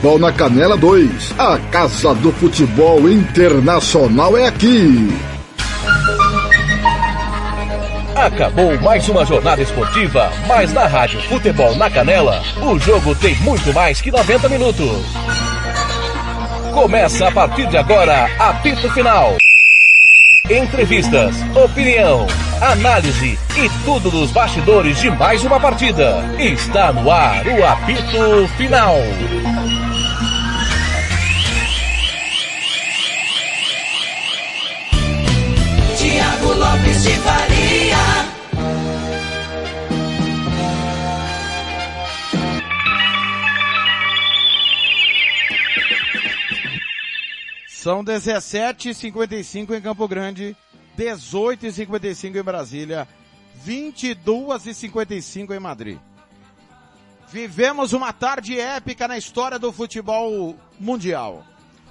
Futebol na Canela 2. A Casa do Futebol Internacional é aqui. Acabou mais uma jornada esportiva, mas na Rádio Futebol na Canela, o jogo tem muito mais que 90 minutos. Começa a partir de agora, apito final. Entrevistas, opinião, análise e tudo dos bastidores de mais uma partida. Está no ar o apito final. São 17h55 em Campo Grande, 18h55 em Brasília, 22h55 em Madrid. Vivemos uma tarde épica na história do futebol mundial.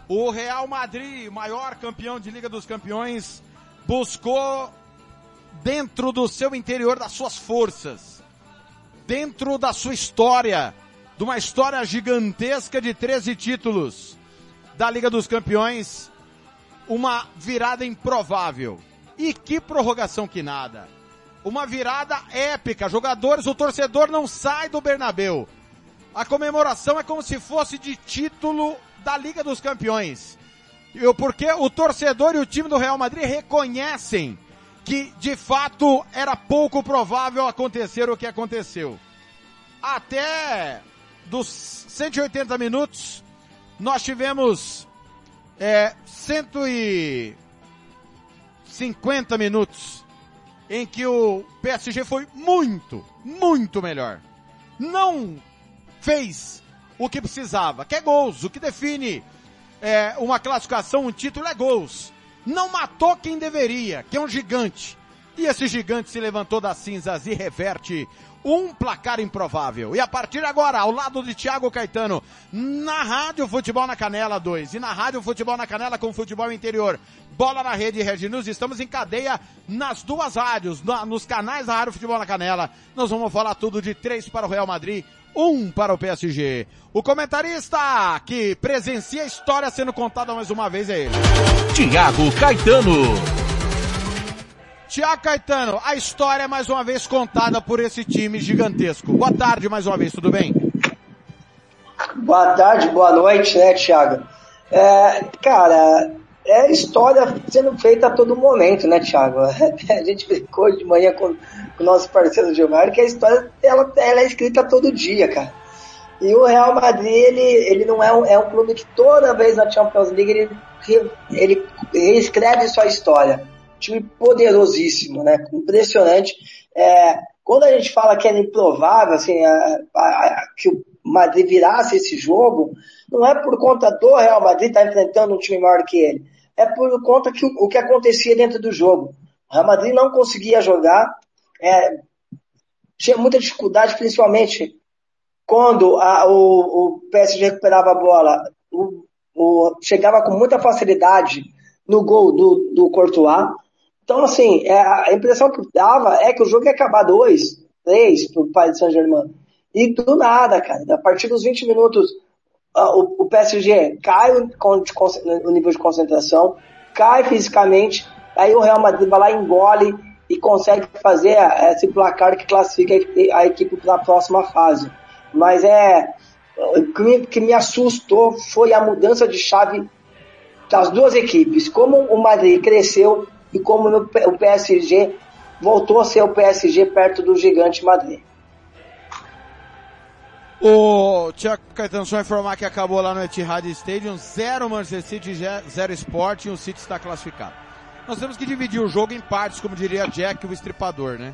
O Real Madrid, maior campeão de Liga dos Campeões, buscou dentro do seu interior das suas forças, dentro da sua história, de uma história gigantesca de 13 títulos da Liga dos Campeões, uma virada improvável. E que prorrogação que nada. Uma virada épica. Jogadores, o torcedor não sai do Bernabeu. A comemoração é como se fosse de título da Liga dos Campeões. Porque o torcedor e o time do Real Madrid reconhecem que de fato era pouco provável acontecer o que aconteceu. Até dos 180 minutos, nós tivemos é, 150 minutos em que o PSG foi muito, muito melhor. Não fez o que precisava, que é gols, o que define é, uma classificação, um título é gols. Não matou quem deveria, que é um gigante. E esse gigante se levantou das cinzas e reverte um placar improvável. E a partir de agora, ao lado de Thiago Caetano, na Rádio Futebol na Canela 2 e na Rádio Futebol na Canela com Futebol Interior, Bola na Rede Red News, estamos em cadeia nas duas rádios, na, nos canais da Rádio Futebol na Canela. Nós vamos falar tudo de três para o Real Madrid, um para o PSG. O comentarista que presencia a história sendo contada mais uma vez é ele. Tiago Caetano. Tiago Caetano, a história é mais uma vez contada por esse time gigantesco. Boa tarde mais uma vez, tudo bem? Boa tarde, boa noite, né, Thiago? É, cara, é história sendo feita a todo momento, né, Thiago? A gente brincou de manhã com, o nosso parceiro Gilmar que a história ela, ela é escrita todo dia, cara. E o Real Madrid, ele, ele não é um, é um clube que toda vez na Champions League ele, ele, ele escreve sua história time poderosíssimo, né? Impressionante. É, quando a gente fala que é improvável, assim, a, a, a, que o Madrid virasse esse jogo, não é por conta do Real Madrid estar tá enfrentando um time maior que ele. É por conta que o, o que acontecia dentro do jogo. O Real Madrid não conseguia jogar, é, tinha muita dificuldade, principalmente quando a, o, o PSG recuperava a bola, o, o, chegava com muita facilidade no gol do, do Courtois. Então, assim, é, a impressão que dava é que o jogo ia acabar 2, 3 pro Paris Saint-Germain. E do nada, cara, a partir dos 20 minutos, o, o PSG cai o, o nível de concentração, cai fisicamente, aí o Real Madrid vai lá, engole e consegue fazer esse placar que classifica a equipe para a próxima fase. Mas é, o que me, assustou foi a mudança de chave das duas equipes. Como o Madrid cresceu e como o PSG voltou a ser o PSG perto do gigante Madrid. O Tiago Caetano só informar que acabou lá no Etihad Stadium, zero Manchester City, zero Sport e o City está classificado. Nós temos que dividir o jogo em partes, como diria Jack, o estripador, né?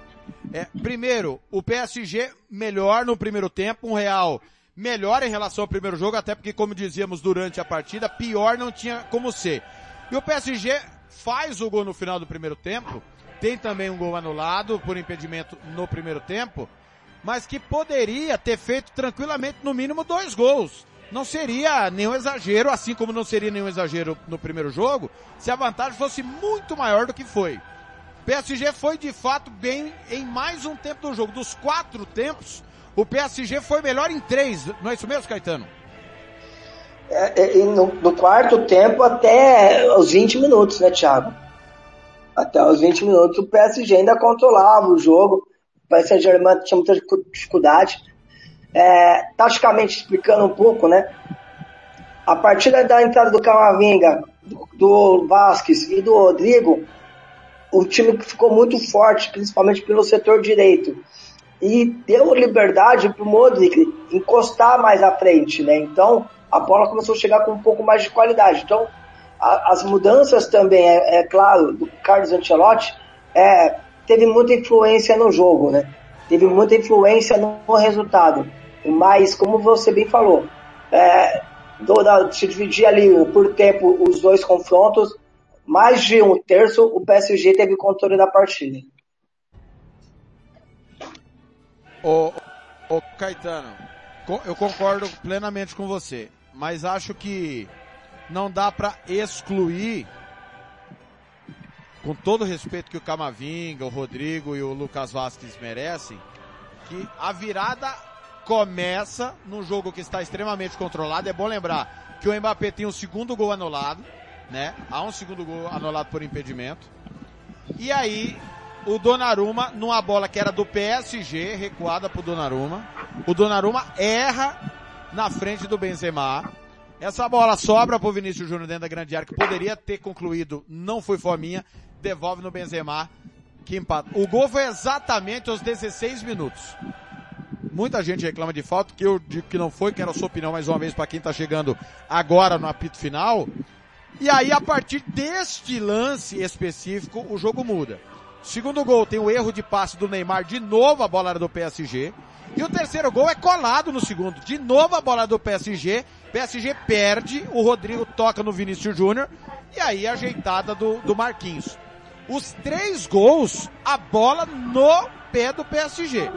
É, primeiro, o PSG melhor no primeiro tempo, um Real melhor em relação ao primeiro jogo, até porque, como dizíamos durante a partida, pior não tinha como ser. E o PSG faz o gol no final do primeiro tempo, tem também um gol anulado por impedimento no primeiro tempo, mas que poderia ter feito tranquilamente no mínimo dois gols. Não seria nenhum exagero, assim como não seria nenhum exagero no primeiro jogo, se a vantagem fosse muito maior do que foi. PSG foi de fato bem em mais um tempo do jogo. Dos quatro tempos, o PSG foi melhor em três. Não é isso mesmo, Caetano? é, é, no, no, quarto tempo até os 20 minutos, né, Thiago? Até os 20 minutos o PSG ainda controlava o jogo. Paris Saint-Germain tinha muita dificuldade. É, taticamente explicando um pouco, né? A partir da entrada do Camavinga, do, do Vasquez e do Rodrigo, o time ficou muito forte, principalmente pelo setor direito. E deu liberdade para o Modric encostar mais à frente, né? Então, a bola começou a chegar com um pouco mais de qualidade. Então, a, as mudanças também, é, é, claro, do Carlos Ancelotti, é, teve muita influência no jogo, né? Teve muita influência no, resultado. Mas, como você bem falou, é, se dividir ali por tempo os dois confrontos, mais de um terço o PSG teve controle da partida. Ô, ô Caetano, eu concordo plenamente com você mas acho que não dá para excluir, com todo o respeito que o Camavinga, o Rodrigo e o Lucas Vasquez merecem, que a virada começa num jogo que está extremamente controlado. É bom lembrar que o Mbappé tem um segundo gol anulado, né? Há um segundo gol anulado por impedimento. E aí, o Donnarumma, numa bola que era do PSG, recuada pro Donnarumma, o Donnarumma erra na frente do Benzema. Essa bola sobra pro Vinícius Júnior dentro da grande área, que poderia ter concluído, não foi fominha, devolve no Benzema, que empata. O gol foi exatamente aos 16 minutos. Muita gente reclama de falta, que eu digo que não foi, quero a sua opinião mais uma vez para quem tá chegando agora no apito final. E aí, a partir deste lance específico, o jogo muda. Segundo gol, tem o erro de passe do Neymar, de novo a bola era do PSG. E o terceiro gol é colado no segundo. De novo a bola do PSG. PSG perde, o Rodrigo toca no Vinícius Júnior. E aí a ajeitada do, do Marquinhos. Os três gols, a bola no pé do PSG.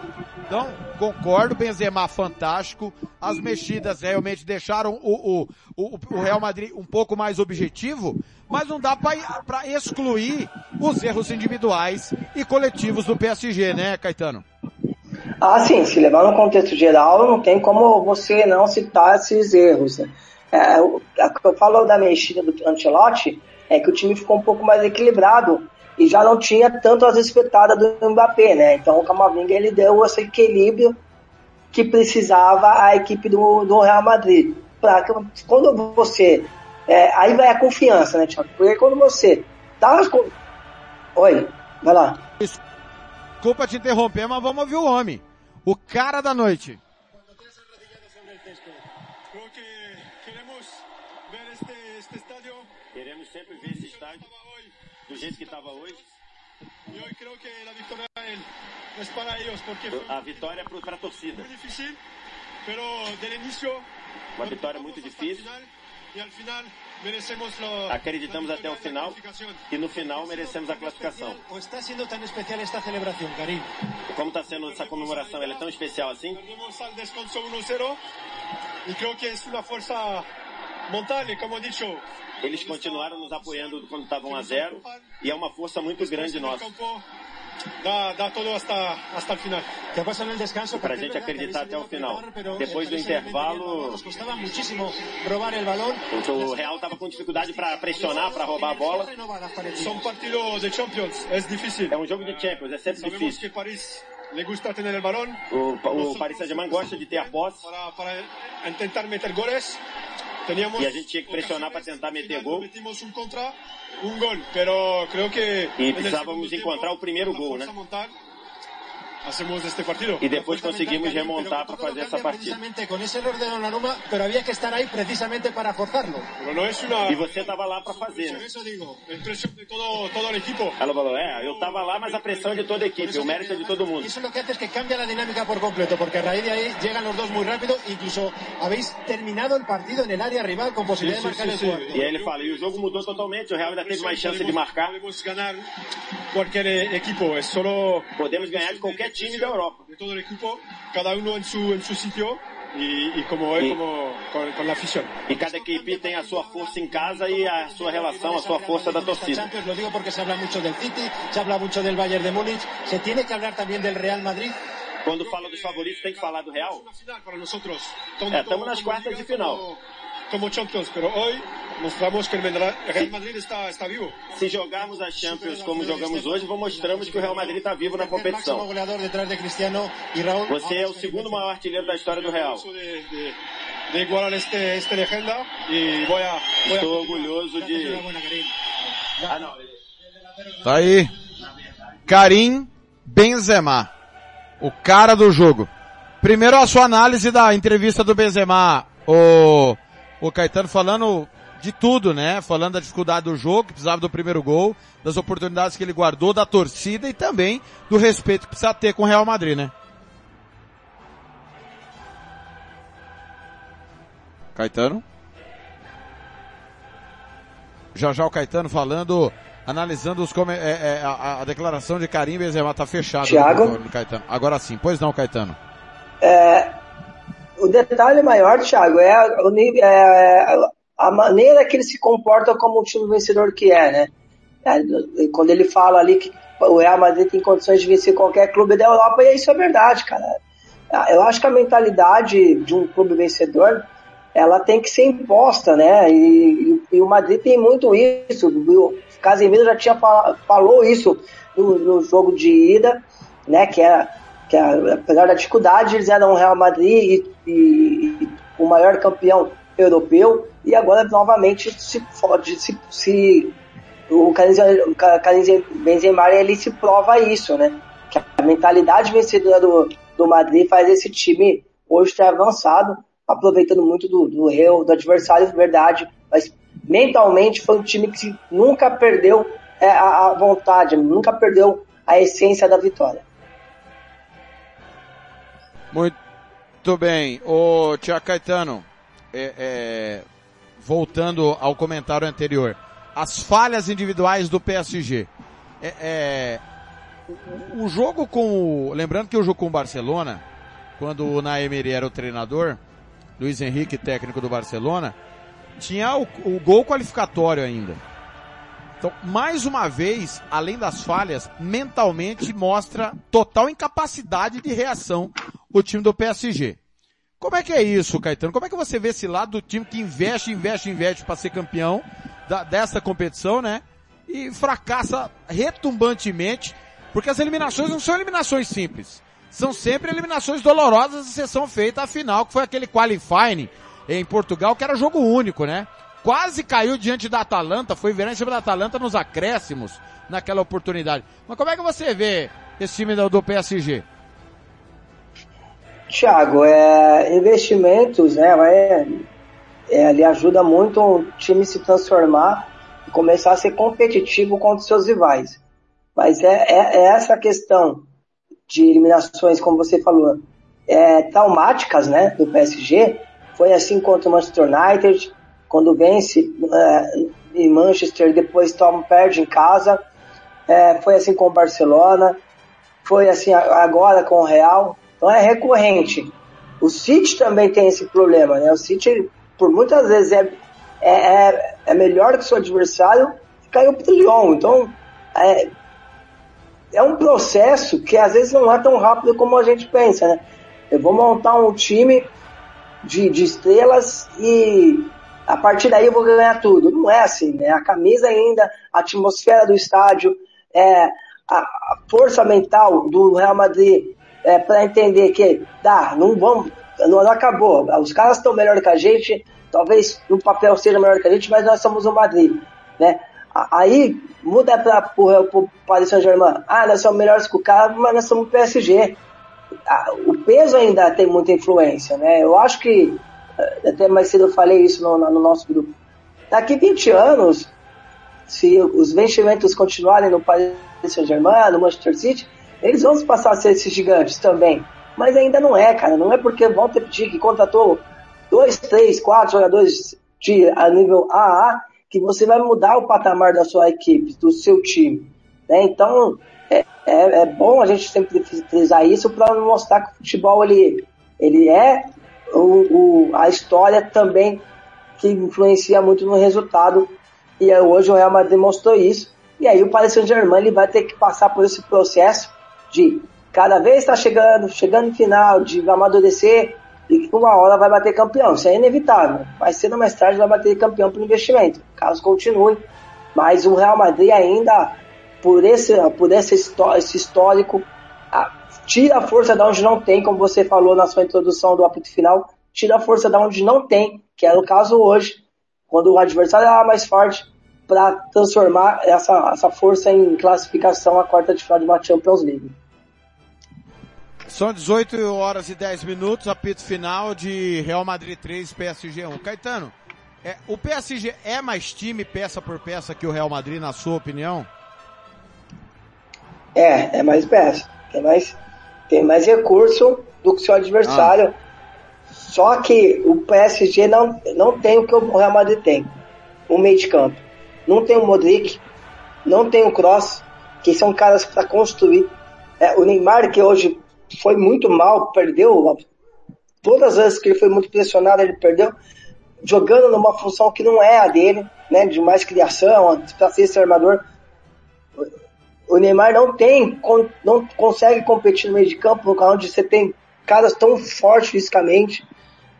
Então, concordo, Benzema fantástico. As mexidas realmente deixaram o, o, o, o Real Madrid um pouco mais objetivo, mas não dá para excluir os erros individuais e coletivos do PSG, né, Caetano? Ah, sim, se levar no contexto geral, não tem como você não citar esses erros. Né? É, eu falo da mexida do Ancelotti é que o time ficou um pouco mais equilibrado e já não tinha tanto as espetadas do Mbappé, né? Então o Camavinga ele deu esse equilíbrio que precisava a equipe do, do Real Madrid. Pra, quando você. É, aí vai a confiança, né, Thiago? Porque quando você dá. Oi, vai lá. Desculpa te interromper, mas vamos ouvir o homem. O cara da noite. Queremos sempre ver esse estádio do jeito que estava hoje. E hoje creio que a vitória é para eles, porque a vitória é para a torcida. Muito difícil, mas desde início uma vitória muito difícil. E ao final Acreditamos até o final e no final merecemos a classificação. Está sendo tão especial esta celebração, Karim? Como está sendo essa comemoração? Ela é tão especial assim? E creio que é uma força mental, como disse. Eles continuaram nos apoiando quando estavam a zero e é uma força muito grande nossa dá, dá todo hasta, hasta o final. Que passa no descanso para a gente acreditar até o final. Depois do intervalo, o Real estava com dificuldade para pressionar, para roubar a bola. São partidos de Champions, é difícil. É um jogo de Champions, é sempre difícil. Le gusta tener el balón. O, o Paris Saint-Germain gosta de ter a posse. Para, para tentar meter goles. Teníamos e a gente tinha que pressionar para tentar meter gol. Metimos um contra, um gol, pero creo que e precisávamos encontrar o primeiro gol, né? Hacemos este partido. E depois conseguimos remontar para fazer essa partida. Com esse erro de Donnarumma, pero havia que estar aí precisamente para forzarlo. E você estava lá para fazer. Né? Isso digo, pressão de todo todo o equipo. Ela falou, é, eu estava lá, mas a pressão de toda a equipe, o mérito é de todo mundo. Isso é o que hace que cambia a dinâmica por completo, porque a raíz de aí chegam os dois muito rápido, incluso habéis terminado o partido en el área rival com possibilidade de marcar sí, sí, el quarto. E aí ele fala, e o jogo mudou totalmente, o Real ainda teve mais chance de marcar. Podemos ganhar qualquer equipo, é só podemos ganhar de qualquer time da Europa. De todo el equipo, cada uno en su, en su sitio. E, e, como é, como com, com a afición. E cada equipe tem a sua força em casa e a sua relação, a sua força da torcida. Champions, lo digo porque se habla muito del City, se habla muito del Bayern de Múnich, se tiene que hablar também del Real Madrid. Quando fala dos favoritos, tem que falar do Real. É, estamos nas quartas de final. Como champions, pero hoy mostramos que o Real Madrid está, está vivo. Se jogarmos a Champions como jogamos hoje, mostramos que o Real Madrid está vivo na competição. Você é o segundo maior artilheiro da história do Real. De, igualar este, este legenda e vou a, Estou orgulhoso de... Ah, não. Tá aí. Karim Benzema. O cara do jogo. Primeiro a sua análise da entrevista do Benzema, o, o Caetano falando de tudo, né? Falando da dificuldade do jogo, que precisava do primeiro gol, das oportunidades que ele guardou, da torcida e também do respeito que precisa ter com o Real Madrid, né? Caetano? Já já o Caetano falando, analisando os é, é, a, a, declaração de Karim Benzema tá fechado. Thiago? No, no Caetano. Agora sim, pois não, Caetano. É, o detalhe maior, Thiago, é, o, é a maneira que ele se comporta como um time vencedor que é, né? É, quando ele fala ali que o Real Madrid tem condições de vencer qualquer clube da Europa, e isso é verdade, cara. Eu acho que a mentalidade de um clube vencedor, ela tem que ser imposta, né? E, e, e o Madrid tem muito isso. O Casemiro já tinha falou isso no, no jogo de ida, né? Que era que apesar da dificuldade, eles eram o Real Madrid e, e, o maior campeão europeu e agora novamente se pode se, se o Karim Benzema ele se prova isso, né? Que a mentalidade vencedora do, do Madrid faz esse time hoje ter avançado, aproveitando muito do, do erro do adversário, verdade, mas mentalmente foi um time que nunca perdeu é, a, a vontade, nunca perdeu a essência da vitória. Muito bem. O Tia Caetano, é, é, voltando ao comentário anterior, as falhas individuais do PSG. É, é, o, o, jogo com o, lembrando que o jogo com o Barcelona, quando o Naemiri era o treinador, Luiz Henrique, técnico do Barcelona, tinha o, o gol qualificatório ainda. Então, mais uma vez, além das falhas, mentalmente mostra total incapacidade de reação o time do PSG. Como é que é isso, Caetano? Como é que você vê esse lado do time que investe, investe, investe para ser campeão da, dessa competição, né? E fracassa retumbantemente, porque as eliminações não são eliminações simples. São sempre eliminações dolorosas, exceção feita a final, que foi aquele qualifying em Portugal, que era jogo único, né? Quase caiu diante da Atalanta, foi virar em cima da Atalanta nos acréscimos naquela oportunidade. Mas como é que você vê esse time do PSG? Tiago, é, investimentos, né, vai, é, ele ajuda muito o time se transformar e começar a ser competitivo contra os seus rivais. Mas é, é, é essa questão de eliminações, como você falou, é, traumáticas, né, do PSG. Foi assim contra o Manchester United, quando vence é, em Manchester, depois toma, perde em casa. É, foi assim com o Barcelona, foi assim agora com o Real. Então é recorrente. O City também tem esse problema, né? O City, por muitas vezes, é, é, é, é melhor que seu adversário e caiu pro Lyon. Então, é, é um processo que às vezes não é tão rápido como a gente pensa, né? Eu vou montar um time de, de estrelas e a partir daí eu vou ganhar tudo. Não é assim, né? A camisa ainda, a atmosfera do estádio, é, a, a força mental do Real Madrid é, para entender que dá, não vamos, não, não acabou. Os caras estão melhor que a gente, talvez no papel seja melhor que a gente, mas nós somos o Madrid, né? Aí muda para o Paris Saint-Germain. Ah, nós somos melhores que o cara, mas nós somos o PSG. O peso ainda tem muita influência, né? Eu acho que, até mais cedo eu falei isso no, no nosso grupo. Daqui 20 anos, se os investimentos continuarem no Paris Saint-Germain, no Manchester City, eles vão passar a ser esses gigantes também. Mas ainda não é, cara. Não é porque o Walter que contratou dois, três, quatro jogadores de a nível AA que você vai mudar o patamar da sua equipe, do seu time. Né? Então, é, é, é, bom a gente sempre frisar isso para mostrar que o futebol ele, ele é o, o, a história também que influencia muito no resultado. E hoje o Real Madrid demonstrou isso. E aí o Paris Saint-Germain ele vai ter que passar por esse processo de cada vez estar tá chegando, chegando no final, de amadurecer e que uma hora vai bater campeão. Isso é inevitável. Mais cedo ou mais tarde vai bater campeão por investimento, caso continue. Mas o Real Madrid ainda, por esse, por esse, esse histórico, tira a força de onde não tem, como você falou na sua introdução do apito final, tira a força de onde não tem, que é o caso hoje, quando o adversário é mais forte, para transformar essa, essa força em classificação à quarta de final de uma Champions League. São 18 horas e 10 minutos, apito final de Real Madrid 3, PSG 1. Caetano, é, o PSG é mais time peça por peça que o Real Madrid, na sua opinião? É, é mais peça. Tem mais, tem mais recurso do que o seu adversário. Ah. Só que o PSG não, não tem o que o Real Madrid tem. O meio de campo. Não tem o Modric, não tem o Cross, que são caras para construir. É, o Neymar, que hoje foi muito mal, perdeu. Todas as vezes que ele foi muito pressionado, ele perdeu. Jogando numa função que não é a dele, né? De mais criação, para ser esse armador. O Neymar não tem, não consegue competir no meio de campo, onde você tem caras tão fortes fisicamente.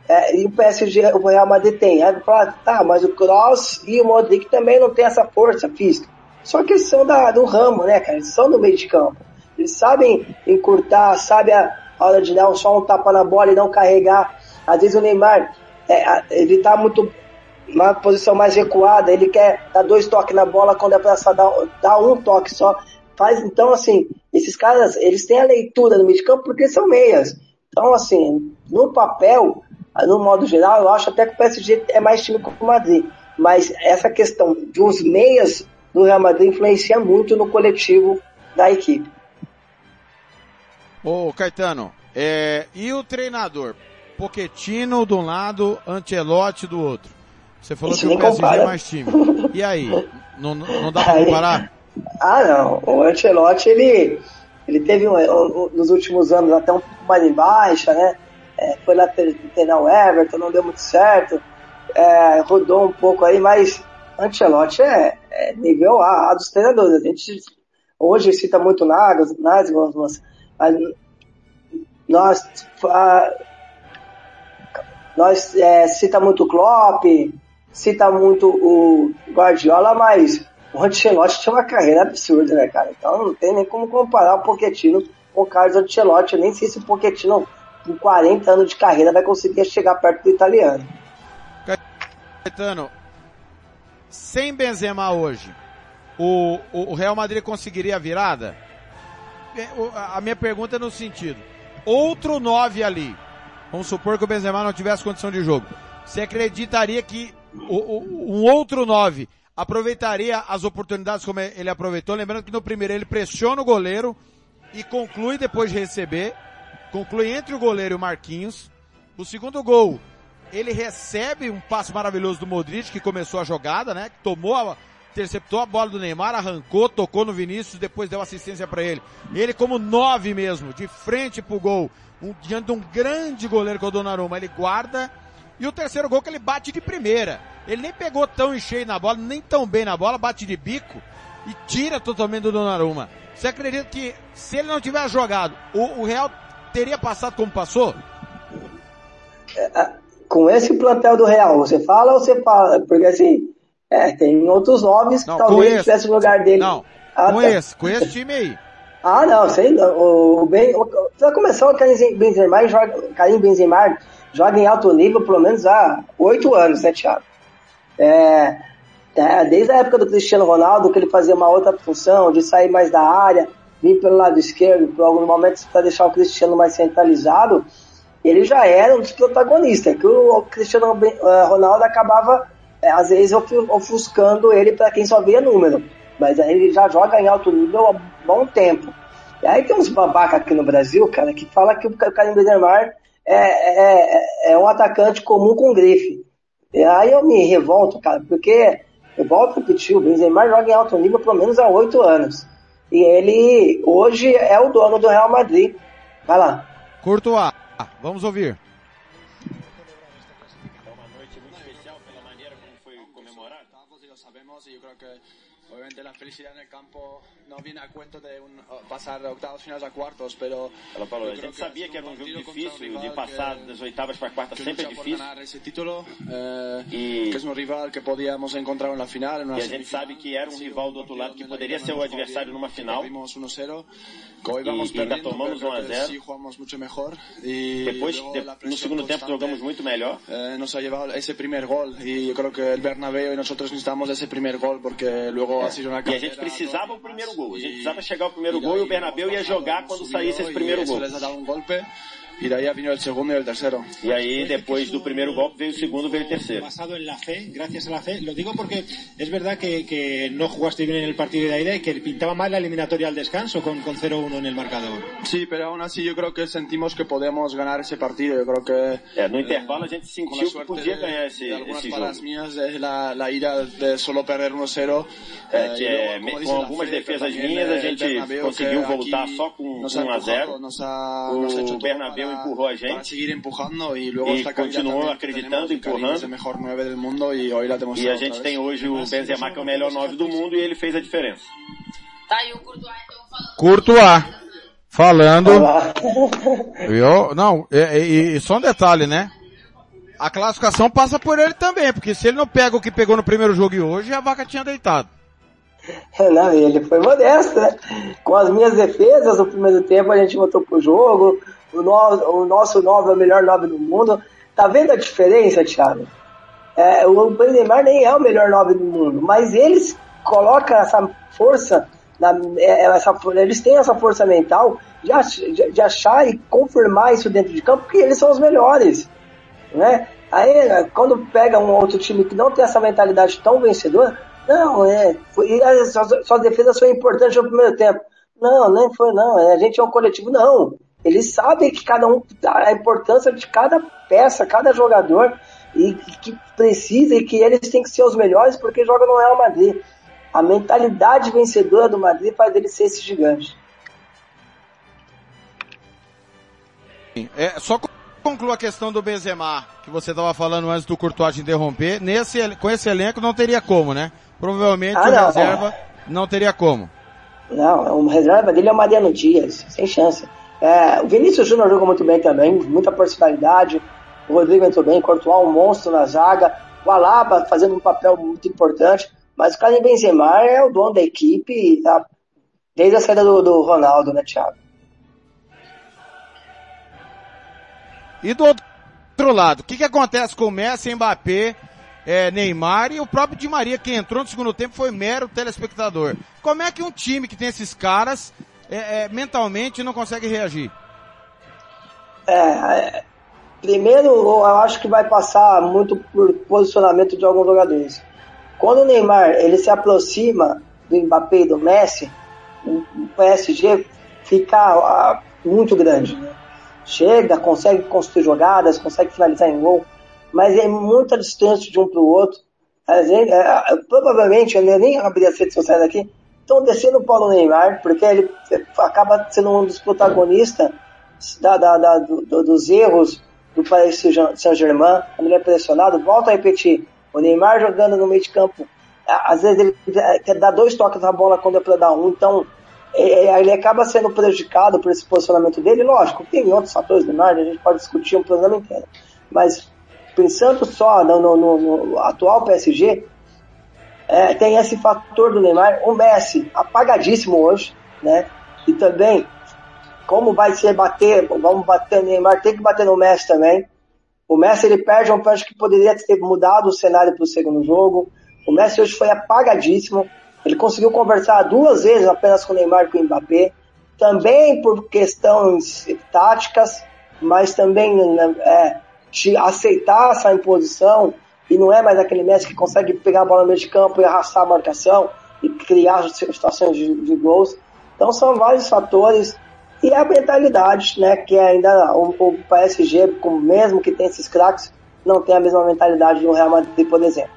É, e o PSG, o Real Madrid tem. Aí falar, tá, mas o Cross e o Modric também não tem essa força física. Só que eles são da, do ramo, né, cara? Eles são do meio de campo. Eles sabem encurtar, sabem a hora de dar só um tapa na bola e não carregar. Às vezes o Neymar, é, ele tá muito uma posição mais recuada, ele quer dar dois toques na bola quando é pra dar, dar um toque só. Faz, então, assim, esses caras, eles têm a leitura no meio de campo porque são meias. Então, assim, no papel, no modo geral, eu acho até que o PSG é mais time que o Madrid. Mas essa questão dos meias do Real Madrid influencia muito no coletivo da equipe. Ô Caetano, é, e o treinador? Poquetino de um lado, Ancelotti do outro. Você falou Isso que o PSG compara. é mais time. E aí? Não, não dá pra comparar? Ah, não. O Ancelotti, ele, ele teve um, um, nos últimos anos até um pouco mais em baixa, né? É, foi lá treinar o Everton, não deu muito certo. É, rodou um pouco aí, mas Ancelotti é, é nível A, A, dos treinadores. A gente hoje cita muito Nagas, Nagas, mas nós, a, nós é, cita muito Klopp, cita muito o Guardiola, mas o Ancelotti tinha uma carreira absurda, né, cara? Então não tem nem como comparar o Pochettino com o Carlos Ancelotti. Eu nem sei se o Pochettino, com 40 anos de carreira, vai conseguir chegar perto do italiano. Caetano, sem Benzema hoje, o, o Real Madrid conseguiria a virada? É, a minha pergunta é no sentido, outro 9 ali, vamos supor que o Benzema não tivesse condição de jogo, você acreditaria que um outro 9 aproveitaria as oportunidades como ele aproveitou? Lembrando que no primeiro ele pressiona o goleiro e conclui depois de receber, conclui entre o goleiro e o Marquinhos. O segundo gol, ele recebe um passo maravilhoso do Modric, que começou a jogada, né? Tomou a, interceptou a bola do Neymar, arrancou, tocou no Vinícius, depois deu assistência para ele. Ele como nove mesmo, de frente pro gol, um, diante de um grande goleiro que é o Donnarumma, ele guarda. E o terceiro gol que ele bate de primeira. Ele nem pegou tão em cheio na bola, nem tão bem na bola, bate de bico e tira totalmente do Donnarumma. Você acredita que se ele não tivesse jogado, o, o Real teria passado como passou? É, com esse plantel do Real, você fala ou você fala? Porque assim, é, tem outros nomes que não, talvez tivesse no lugar dele. Não, ah, com tá. esse, com esse time aí. Ah, não, sei O, o ben, o, já começou o Karim Benzema, joga, Karim Benzema joga em alto nível pelo menos há oito anos, né, Thiago? É, é, desde a época do Cristiano Ronaldo, que ele fazia uma outra função, de sair mais da área, vir pelo lado esquerdo, momentos para deixar o Cristiano mais centralizado, ele já era um dos protagonistas, que o Cristiano eh, Ronaldo acabava é, às vezes ofuscando ele para quem só via número. Mas ele já joga em alto nível há bom tempo. E aí tem uns babaca aqui no Brasil, cara, que fala que o Karim Benzema é, é, é um atacante comum com grife. E aí eu me revolto, cara, porque eu volto a repetir, o Benzema joga em alto nível pelo menos há oito anos. E ele hoje é o dono do Real Madrid. Vai lá. Courtois, vamos ouvir. Obviamente la felicidad en el campo no viene a cuento de un, pasar de octavos finais a quartos, pero... Ela falou, a gente sabia que era um jogo difícil, de passar das oitavas para quartas sempre é difícil. esse título, eh, e, que é um rival que podíamos encontrar na final. E a gente sabe que era um rival do outro lado que poderia ser o adversário numa final. 1-0, e ainda tomamos 1 a 0. Sí, jugamos mucho mejor. E Depois, no segundo tempo, jogamos muito melhor. Eh, nos ha llevado ese primer gol y yo creo que el Bernabéu y nosotros necesitamos ese primer gol porque luego ha sido una E a gente precisava o primeiro gol. A gente precisava chegar ao primeiro gol e o Bernabéu ia jogar quando saísse esse primeiro gol. Ha y de ahí vino el segundo y el tercero. E aí, depois do primeiro golpe, veio o segundo, veio o terceiro. Basado en la fe, gracias a la fe. Lo digo porque es verdad que, que no jugaste bien en el partido de ida y que pintaba mal la eliminatoria al descanso con, con 0-1 en el marcador. Sí, pero aún así yo creo que sentimos que podemos ganar ese partido. Yo creo que... É, no intervalo a gente sentiu que podia ganhar esse, de algunas palas mías, de la, la ira de solo perder 1-0. É, eh, y é, luego, com algumas defesas minhas, a el gente Bernabéu, conseguiu voltar só com nos 1 ha a 0. empujado, Nos ha, nos ha hecho O todo Bernabéu para- empurrou a para gente. continuó también acreditando, tenemos, Karim empujando. es el mejor 9 del mundo y hoy la tenemos E a gente tem hoje o Benzema, que é o melhor 9 do mundo, e ele fez a diferença. Tá aí o Courtois então falando. Courtois. Falando. Viu? Não, e, e- e só um detalhe, né? A classificação passa por ele também, porque se ele não pega o que pegou no primeiro jogo e hoje, a vaca tinha deitado. Não, ele foi modesto, né? Com as minhas defesas no primeiro tempo, a gente voltou pro jogo. O, no, o nosso 9 é o melhor 9 do mundo. Tá vendo a diferença, Thiago? É, o Neymar nem é o melhor 9 do mundo, mas eles colocam essa força, na, é, essa, eles têm essa força mental de, de, de achar e confirmar isso dentro de campo, porque eles são os melhores. Né? Aí, quando pega um outro time que não tem essa mentalidade tão vencedora, não, é. Foi, as suas, suas defesas foram importantes no primeiro tempo. Não, nem foi, não. é, A gente é um coletivo. Não. Eles sabem que cada um, a importância de cada peça, cada jogador, e que precisa e que eles têm que ser os melhores porque jogam no Real Madrid. A mentalidade vencedora do Madrid faz ele ser esse gigante. É, só co- concluo a questão do Benzema, que você estava falando antes do Courtois te interromper. Nesse, com esse elenco não teria como, né? Provavelmente Ah, o não. reserva não teria como. Não, o reserva dele é o Mariano Dias, sem chance. É, o Vinícius Júnior jogou muito bem também, muita personalidade. O Rodrigo entrou bem, Courtois um monstro na zaga. O Alaba fazendo um papel muito importante. Mas o Karim Benzema é o dono da equipe tá? desde a saída do, do Ronaldo, né, Thiago? E do outro lado, o que, que acontece com o Messi, Mbappé, é, Neymar e o próprio Di Maria, que entrou no segundo tempo, foi mero telespectador. Como é que um time que tem esses caras, é, é, mentalmente não consegue reagir? É, é, primeiro, eu acho que vai passar muito por posicionamento de alguns jogadores. Quando o Neymar ele se aproxima do Mbappé e do Messi, o PSG fica ah, muito grande. né? Chega, consegue construir jogadas, consegue finalizar em gol, mas é muita distância de um para o outro. Gente, é, provavelmente, eu nem abri as redes sociais aqui, estão descendo o Paulo Neymar, porque ele acaba sendo um dos protagonistas da, da, da, do, do, dos erros do Paris Saint-Germain, quando ele é pressionado, volta a repetir, o Neymar jogando no meio de campo, às vezes ele quer dar dois toques na bola quando é para dar um, então ele acaba sendo prejudicado por esse posicionamento dele, lógico, tem outros fatores do Neymar, a gente pode discutir um programa inteiro, mas pensando só no, no, no atual PSG, é, tem esse fator do Neymar, o Messi apagadíssimo hoje, né, e também como vai ser bater, vamos bater no Neymar, tem que bater no Messi também. O Messi ele perde um pênalti que poderia ter mudado o cenário para o segundo jogo. O Messi hoje foi apagadíssimo. Ele conseguiu conversar duas vezes apenas com o Neymar e com o Mbappé. Também por questões táticas, mas também é, de aceitar essa imposição. E não é mais aquele Messi que consegue pegar a bola no meio de campo e arrastar a marcação e criar situações de, de gols. Então são vários fatores e a mentalidade, né, que ainda o, o PSG, como mesmo que tem esses craques, não tem a mesma mentalidade do Real Madrid, por exemplo.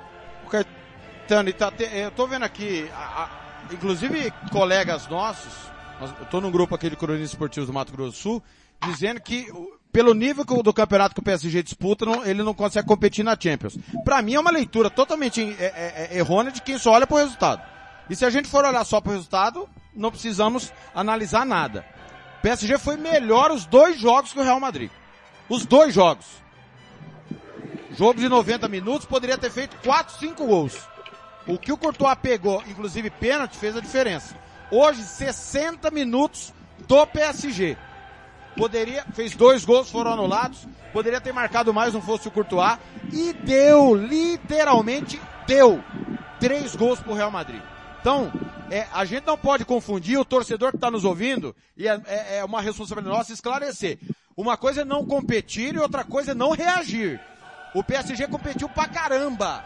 Caetano, tá te, eu tô vendo aqui, a, a, inclusive colegas nossos, eu tô num grupo aqui de cronistas esportivos do Mato Grosso do Sul, dizendo que pelo nível do campeonato que o PSG disputa, não, ele não consegue competir na Champions. Para mim é uma leitura totalmente é, é, é, errônea de quem só olha pro resultado. E se a gente for olhar só pro resultado, não precisamos analisar nada. O PSG foi melhor os dois jogos que o Real Madrid. Os dois jogos. Jogo de 90 minutos poderia ter feito 4, 5 gols. O que o Courtois pegou, inclusive pênalti, fez a diferença. Hoje, 60 minutos do PSG. Poderia, fez dois gols, foram anulados. Poderia ter marcado mais, não fosse o Courtois. E deu, literalmente deu, três gols pro Real Madrid. Então, é, a gente não pode confundir o torcedor que está nos ouvindo, e é, é, é uma responsabilidade nossa esclarecer. Uma coisa é não competir e outra coisa é não reagir. O PSG competiu pra caramba.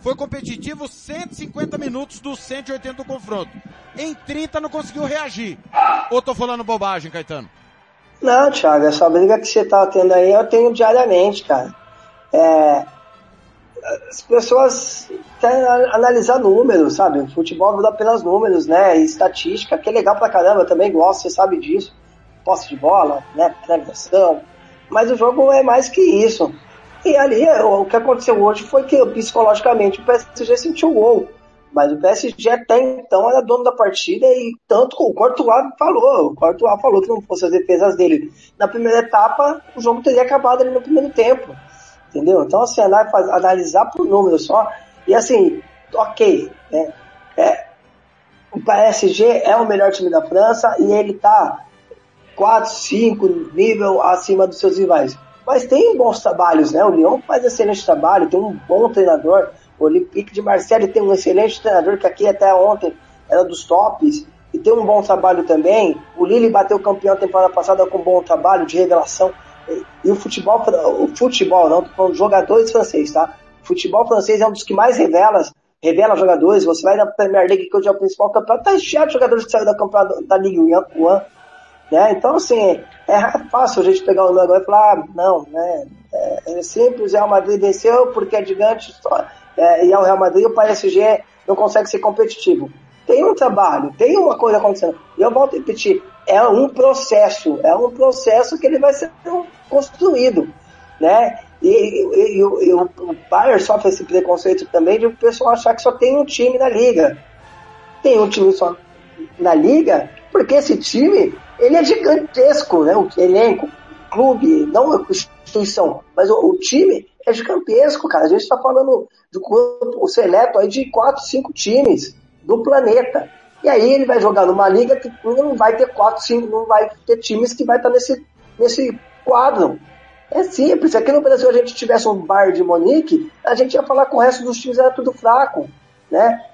Foi competitivo 150 minutos dos 180 do confronto. Em 30 não conseguiu reagir. Ou tô falando bobagem, Caetano? Não, Thiago, essa briga que você tá tendo aí eu tenho diariamente, cara. É, as pessoas querem analisar números, sabe? O futebol dá apenas números, né? E estatística, que é legal pra caramba, eu também gosto, você sabe disso. Posse de bola, né? Finalização. Mas o jogo é mais que isso. E ali, o que aconteceu hoje foi que psicologicamente o PSG sentiu o gol. Mas o PSG até então era dono da partida e tanto o Courtois falou, o Courtois falou que não fosse as defesas dele na primeira etapa, o jogo teria acabado ali no primeiro tempo. Entendeu? Então, assim, analisar por número só, e assim, ok, né? É, o PSG é o melhor time da França e ele tá 4, 5 nível acima dos seus rivais. Mas tem bons trabalhos, né? O Lyon faz excelente trabalho, tem um bom treinador. O Olympique de Marseille tem um excelente treinador que aqui até ontem era dos tops e tem um bom trabalho também. O Lille bateu campeão temporada passada com um bom trabalho de revelação. E o futebol, o futebol, não, falando jogadores franceses, tá? O futebol francês é um dos que mais revela, revela jogadores. Você vai na Premier League, que hoje é o principal campeonato, tá cheio de jogadores que saíram da campeonato da Ligue 1, né? Então, assim, é fácil a gente pegar o agora e falar, ah, não, né? É, é simples, o Real Madrid venceu porque é gigante, é, e é o Real Madrid, o PSG não consegue ser competitivo. Tem um trabalho, tem uma coisa acontecendo. E eu volto a repetir, é um processo, é um processo que ele vai ser construído, né? E, e, e, e o, o Bayern sofre esse preconceito também de o pessoal achar que só tem um time na liga. Tem um time só na liga, porque esse time, ele é gigantesco, né? O elenco, o clube, não a instituição, mas o, o time é gigantesco, cara. A gente está falando do grupo seleto aí de quatro, cinco times do planeta. E aí ele vai jogar numa liga que não vai ter quatro, cinco, não vai ter times que vai estar nesse, nesse quadro. É simples. Se aqui no Brasil a gente tivesse um bar de Monique, a gente ia falar que o resto dos times era tudo fraco, né?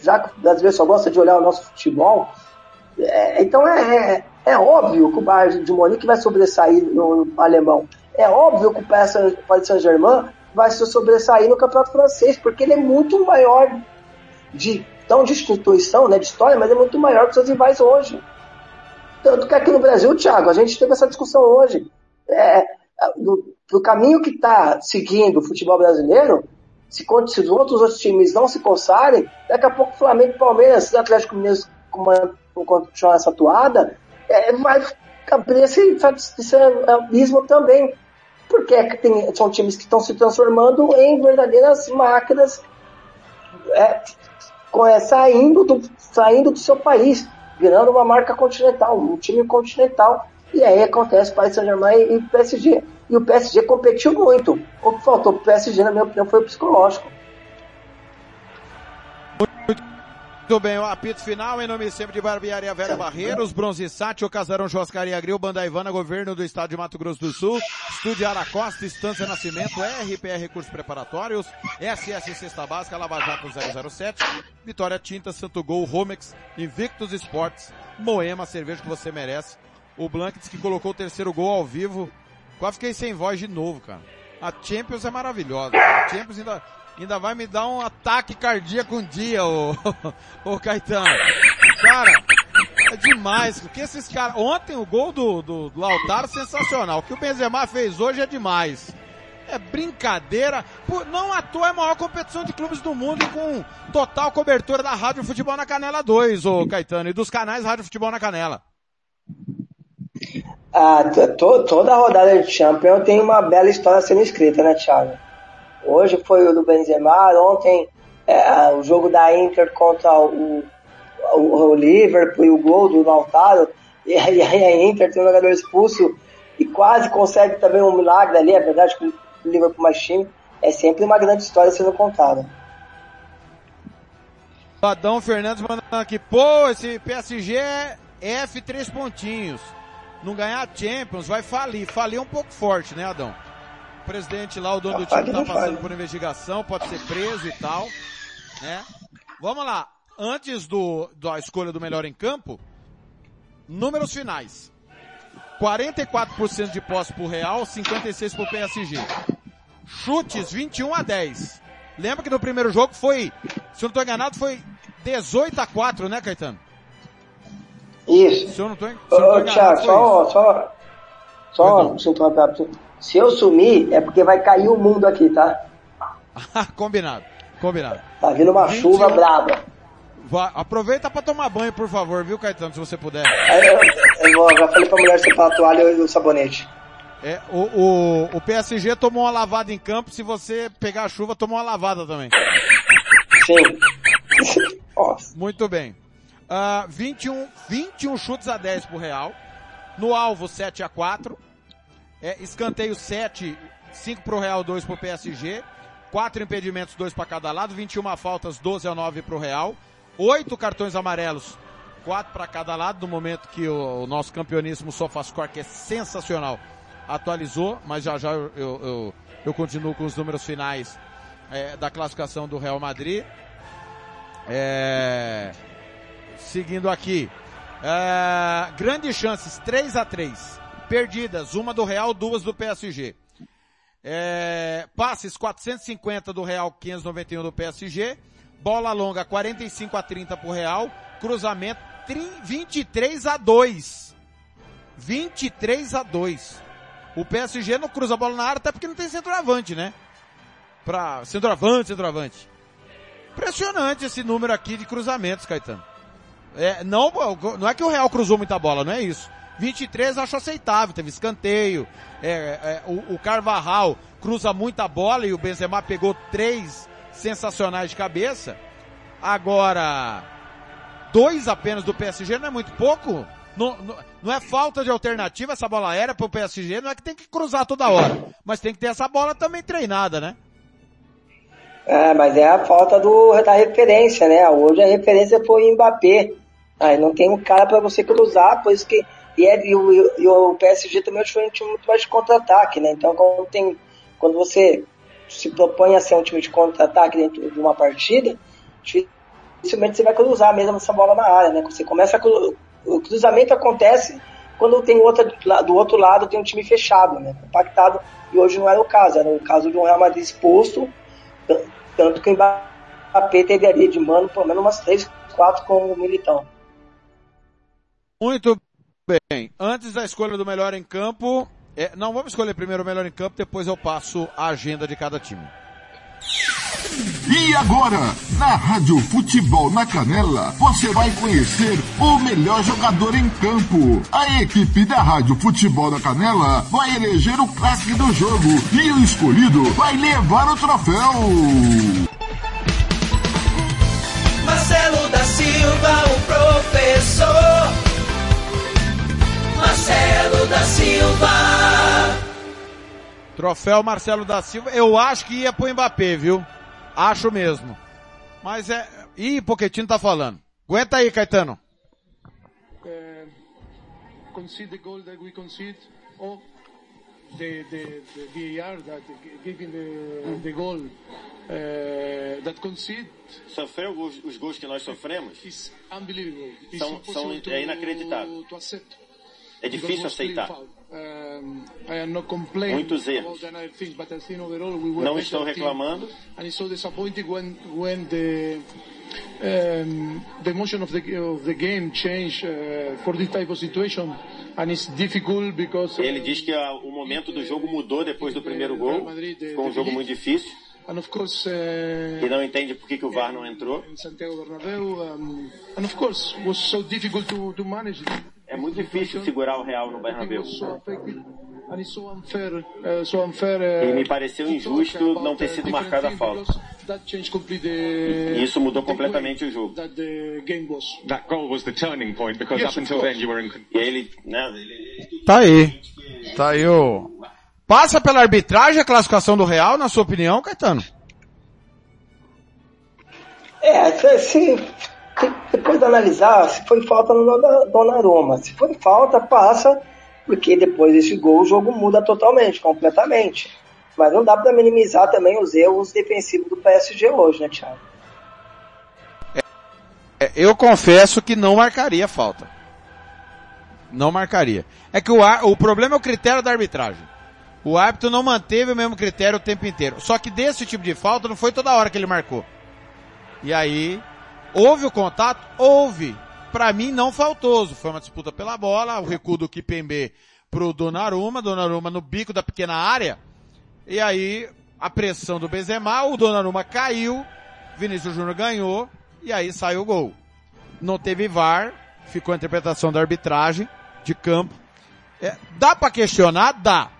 Já que o brasileiro só gosta de olhar o nosso futebol. É, então é, é, é, óbvio que o bar de Monique vai sobressair no, no alemão. É óbvio que o Paris Saint-Germain vai se sobressair no campeonato francês, porque ele é muito maior de tão de instituição, né, de história, mas é muito maior que seus rivais hoje. Tanto que aqui no Brasil, Thiago, a gente teve essa discussão hoje. É, do, do caminho que está seguindo o futebol brasileiro, se, se os outros, outros times não se coçarem, daqui a pouco o Flamengo, Palmeiras, Atlético Mineiro continuar essa atuada, é, vai abrir esse, esse abismo também. Porque é tem, são times que estão se transformando em verdadeiras máquinas é, é, saindo, do, saindo do seu país, virando uma marca continental, um time continental. E aí acontece Paris Saint-Germain e PSG. E o PSG competiu muito. O que faltou pro PSG, na minha opinião, foi o psicológico. Muito bem, o apito final em nome sempre de Barbearia Vera Barreiros, Bronze Sat, o Casarão Churrascaria Grill, Banda Ivana, Governo do Estado de Mato Grosso do Sul, Estúdio Aracosta, Estância Nascimento, RPR Cursos Preparatórios, SS Cesta Básica, Lava Jato 007, Vitória Tinta, Santo Gol, Romex, Invictus Esportes, Moema, cerveja que você merece, o Blankets que colocou o terceiro gol ao vivo, quase fiquei sem voz de novo, cara. A Champions é maravilhosa, a Champions ainda ainda vai me dar um ataque cardíaco um dia, ô, ô Caetano. Cara, é demais. O que esses caras. Ontem o gol do, do, do Lautaro sensacional. O que o Benzema fez hoje é demais. É brincadeira. Não à toa é a maior competição de clubes do mundo com total cobertura da Rádio Futebol na Canela 2, ô Caetano, e dos canais Rádio Futebol na Canela. Ah, to, toda rodada de Champions tem uma bela história sendo escrita, né, Thiago? Hoje foi o do Benzema, ontem é, o jogo da Inter contra o, o, o Liverpool e o gol do Lautaro, e aí a Inter tem um jogador expulso e quase consegue também um milagre ali, é verdade que o Liverpool mais time, é sempre uma grande história sendo contada. Adão Fernandes mandando aqui, pô, esse PSG é F três pontinhos. Não ganhar Champions vai falir. Falir um pouco forte, né, Adão? O presidente lá, o dono do time, tá passando por investigação, pode ser preso e tal, né? Vamos lá. Antes do, da escolha do melhor em campo, números finais. 44% de posse pro Real, 56% pro PSG. Chutes 21 a 10. Lembra que no primeiro jogo foi, se eu não estou enganado, foi 18 a 4, né, Caetano? Isso. Se eu não estou enganado, Thiago, só, só, só, só se eu sumir, é porque vai cair o mundo aqui, tá? combinado, combinado. Tá vindo uma 21... chuva brava. Vai, aproveita para tomar banho, por favor, viu, Caetano, se você puder. Eu, eu, eu já falei pra mulher separar a toalha e o sabonete. É, o, o, o PSG tomou uma lavada em campo, se você pegar a chuva, tomou uma lavada também. Sim. Muito bem. Uh, 21, 21 chutes a 10 pro Real. No alvo, 7 a 4. É, escanteio 7, 5 pro Real, 2 pro PSG. 4 impedimentos, 2 para cada lado. 21 faltas, 12 a 9 pro Real. 8 cartões amarelos, 4 para cada lado, no momento que o, o nosso campeoníssimo SofaScore, que é sensacional, atualizou, mas já já eu, eu, eu continuo com os números finais é, da classificação do Real Madrid. É, seguindo aqui. É, grandes chances, 3 a 3 Perdidas, uma do Real, duas do PSG. É, passes 450 do Real, 591 do PSG. Bola longa 45 a 30 pro Real. Cruzamento 23 a 2. 23 a 2. O PSG não cruza a bola na área até porque não tem centroavante, né? Pra centroavante, centroavante. Impressionante esse número aqui de cruzamentos, Caetano. É, não, não é que o Real cruzou muita bola, não é isso. 23 acho aceitável, teve escanteio. É, é, o, o Carvajal cruza muita bola e o Benzema pegou três sensacionais de cabeça. Agora, dois apenas do PSG não é muito pouco? Não, não, não, é falta de alternativa essa bola aérea para o PSG, não é que tem que cruzar toda hora, mas tem que ter essa bola também treinada, né? É, mas é a falta do, da referência, né? Hoje a referência foi Mbappé. Aí não tem um cara para você cruzar, por isso que. E, é, e, o, e o PSG também é um time muito mais de contra-ataque, né? Então quando, tem, quando você se propõe a ser um time de contra-ataque dentro de uma partida, dificilmente você vai cruzar mesmo essa bola na área, né? Você começa a o cruzamento acontece quando tem outra, do outro lado tem um time fechado, né, compactado, e hoje não era o caso, era o caso de um Real Madrid exposto, tanto que o Mbappé teve ali de mano pelo menos umas 3, 4 com o Militão. Muito bem, antes da escolha do melhor em campo, é, não, vamos escolher primeiro o melhor em campo, depois eu passo a agenda de cada time. E agora, na Rádio Futebol na Canela, você vai conhecer o melhor jogador em campo. A equipe da Rádio Futebol na Canela vai eleger o craque do jogo e o escolhido vai levar o troféu. Marcelo da Silva, o professor. Marcelo da Silva. Troféu Marcelo da Silva, eu acho que ia pro Mbappé, viu? Acho mesmo. Mas é. Ih, Poquetino tá falando. Aguenta aí, Caetano. Uh, concede the goal that we concede, or the, the, the VAR that giving the, the goal uh, that concede. Sofreu os, os gols que nós sofremos? Is unbelievable. São, são, é inacreditável. É difícil aceitar. Muitos erros. Não estou reclamando. Um, the motion of the of the game change uh, for this type of situation. And it's difficult because ele diz que a, o momento do jogo mudou depois do primeiro gol. Ficou um jogo muito difícil. And of course uh, e não entende por que, que o VAR não entrou. Santiago Bernabéu um, and of course was so difficult to, to manage É muito difícil segurar o Real no Bernabéu. E me pareceu injusto não ter sido marcada a falta. E isso mudou completamente o jogo. That goal was the turning point because up until then you were in E ele, né, ele- Tá aí. Tá aí o... Passa pela arbitragem a classificação do Real, na sua opinião, Caetano? É, se, se- depois de analisar, se foi falta no Donnarumma. Se foi falta, passa, porque depois desse gol o jogo muda totalmente, completamente. Mas não dá para minimizar também os erros defensivos do PSG hoje, né, Thiago? É, Eu confesso que não marcaria falta. Não marcaria. É que o, o problema é o critério da arbitragem. O árbitro não manteve o mesmo critério o tempo inteiro. Só que desse tipo de falta não foi toda hora que ele marcou. E aí, houve o contato? Houve. Pra mim não faltoso. Foi uma disputa pela bola, o recuo do Kipembe pro Donnarumma, Donnarumma no bico da pequena área. E aí, a pressão do Benzema, o Donnarumma caiu, Vinícius Júnior ganhou, e aí saiu o gol. Não teve VAR, ficou a interpretação da arbitragem de campo. É, dá pra questionar? Dá.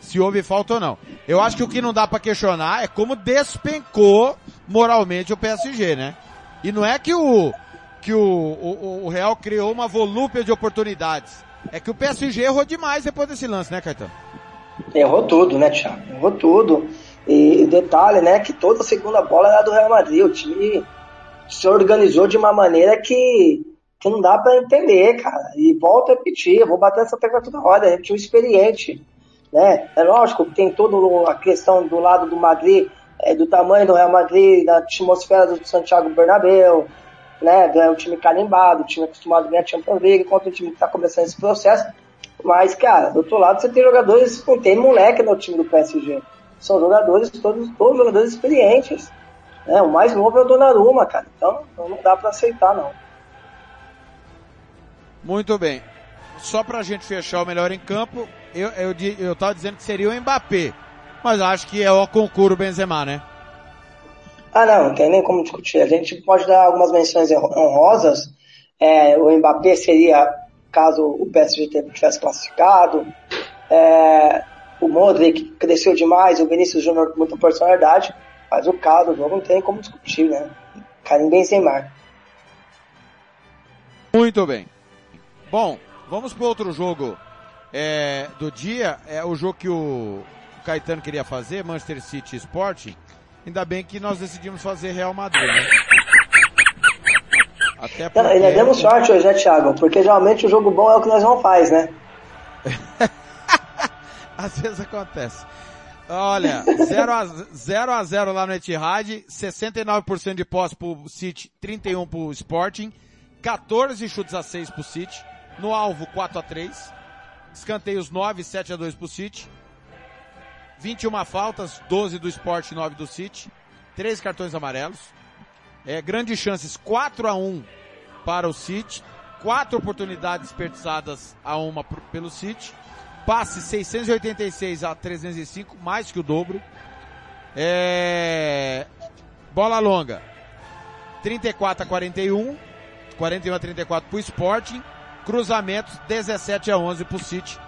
Se houve falta ou não. Eu acho que o que não dá pra questionar é como despencou moralmente o PSG, né? E não é que o, que o, o, o Real criou uma volúpia de oportunidades. É que o PSG errou demais depois desse lance, né, Caetano? Errou tudo, né, Thiago? Errou tudo. E detalhe, né, que toda a segunda bola era do Real Madrid. O time se organizou de uma maneira que, que não dá pra entender, cara. E volto a repetir, vou bater essa tecla toda hora. É um time experiente, né? É lógico que tem toda a questão do lado do Madrid, é, do tamanho do Real Madrid, da atmosfera do Santiago Bernabéu, né? É um time carimbado, um time acostumado a ganhar Champions League, contra um time que tá começando esse processo. Mas, cara, do outro lado você tem jogadores, não tem moleque no time do PSG. São jogadores, todos, todos jogadores experientes. Né? O mais novo é o Donnarumma, cara. Então não dá pra aceitar, não. Muito bem. Só pra gente fechar o melhor em campo, eu, eu, eu tava dizendo que seria o Mbappé. Mas acho que é o concurso Benzema, né? Ah, não, não tem nem como discutir. A gente pode dar algumas menções honrosas. É, o Mbappé seria, caso o PSG tivesse classificado. É, o Modric cresceu demais, o Vinícius Júnior com muita personalidade. Mas o caso do jogo não tem como discutir, né? Karim Benzema. Muito bem. Bom, vamos pro outro jogo é, do dia. É o jogo que o Caetano queria fazer, Manchester City Sport. Ainda bem que nós decidimos fazer Real Madrid, né? Até Não, ele é demos sorte hoje, né, Thiago? Porque geralmente o jogo bom é o que nós não faz, né? Às vezes acontece. Olha, 0 a 0 a 0 lá no Etihad, 69% de posse pro City, 31 pro Sporting, 14 chutes a 6 pro City, no alvo 4 a 3, escanteios 9, 7 a 2 pro City, 21 faltas, 12 do Sport, 9 do City, 3 cartões amarelos, é, grandes chances 4 a 1 para o City, 4 oportunidades desperdiçadas a uma pelo City, passe 686 a 305, mais que o dobro. É... Bola longa, 34 a 41, 41 a 34 pro Sporting, cruzamentos 17 a 11 pro City.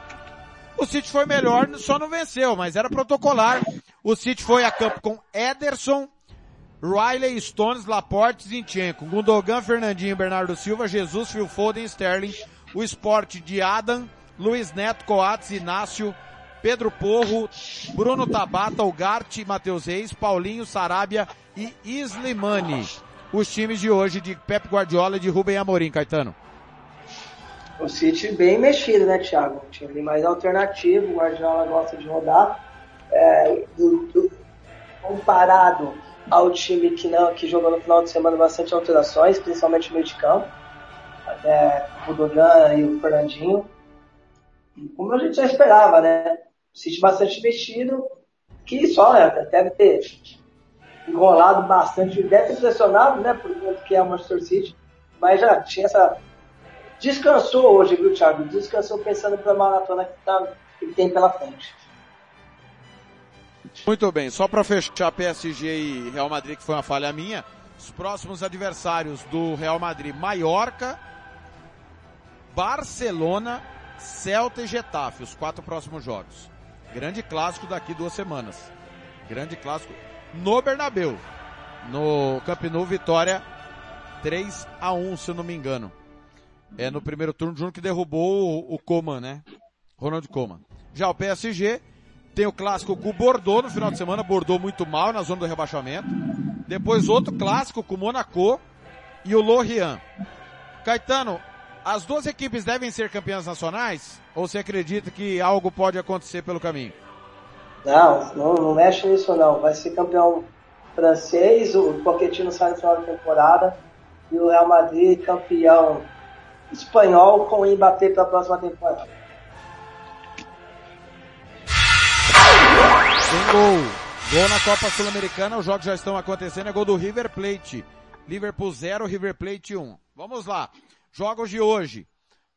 O City foi melhor, só não venceu, mas era protocolar. O City foi a campo com Ederson, Riley, Stones, Laporte, Zinchenko, Gundogan, Fernandinho, Bernardo Silva, Jesus, Phil Foden, Sterling, o Sport de Adam, Luiz Neto, Coates, Inácio, Pedro Porro, Bruno Tabata, Ugarte, Matheus Reis, Paulinho, Sarabia e Slimani. Os times de hoje de Pep Guardiola e de Rubem Amorim, Caetano. O City bem mexido, né, Thiago? Um time mais alternativo, o Guardiola gosta de rodar. É, do- do- comparado ao time que, não, que jogou no final de semana bastante alterações, principalmente no meio de campo. Até o Dogan e o Fernandinho. Como a gente já esperava, né? O City bastante mexido, que só, né? Deve ter enrolado bastante, deve ter pressionado, né? Por que é o Manchester City, mas já tinha essa descansou hoje, viu, Thiago? Descansou pensando para a maratona que, tá, que tem pela frente. Muito bem, só para fechar PSG e Real Madrid, que foi uma falha minha, os próximos adversários do Real Madrid, Mallorca, Barcelona, Celta e Getafe, os quatro próximos jogos. Grande clássico daqui duas semanas. Grande clássico no Bernabeu. No Camp Nou, vitória 3 a 1 se eu não me engano. É no primeiro turno, junto que derrubou o, o Coman, né? Ronald Coman. Já o PSG tem o clássico com o Bordeaux no final de semana, Bordeaux muito mal na zona do rebaixamento. Depois outro clássico com o Monaco e o Lorient. Caetano, as duas equipes devem ser campeãs nacionais? Ou você acredita que algo pode acontecer pelo caminho? Não, não, não mexe nisso não. Vai ser campeão francês, o Pochettino sai no final da temporada e o Real Madrid campeão espanhol com o Mbappé para a próxima temporada. Tem gol. Gol na Copa Sul-Americana, os jogos já estão acontecendo, é gol do River Plate. Liverpool 0, River Plate 1. Vamos lá. Jogos de hoje.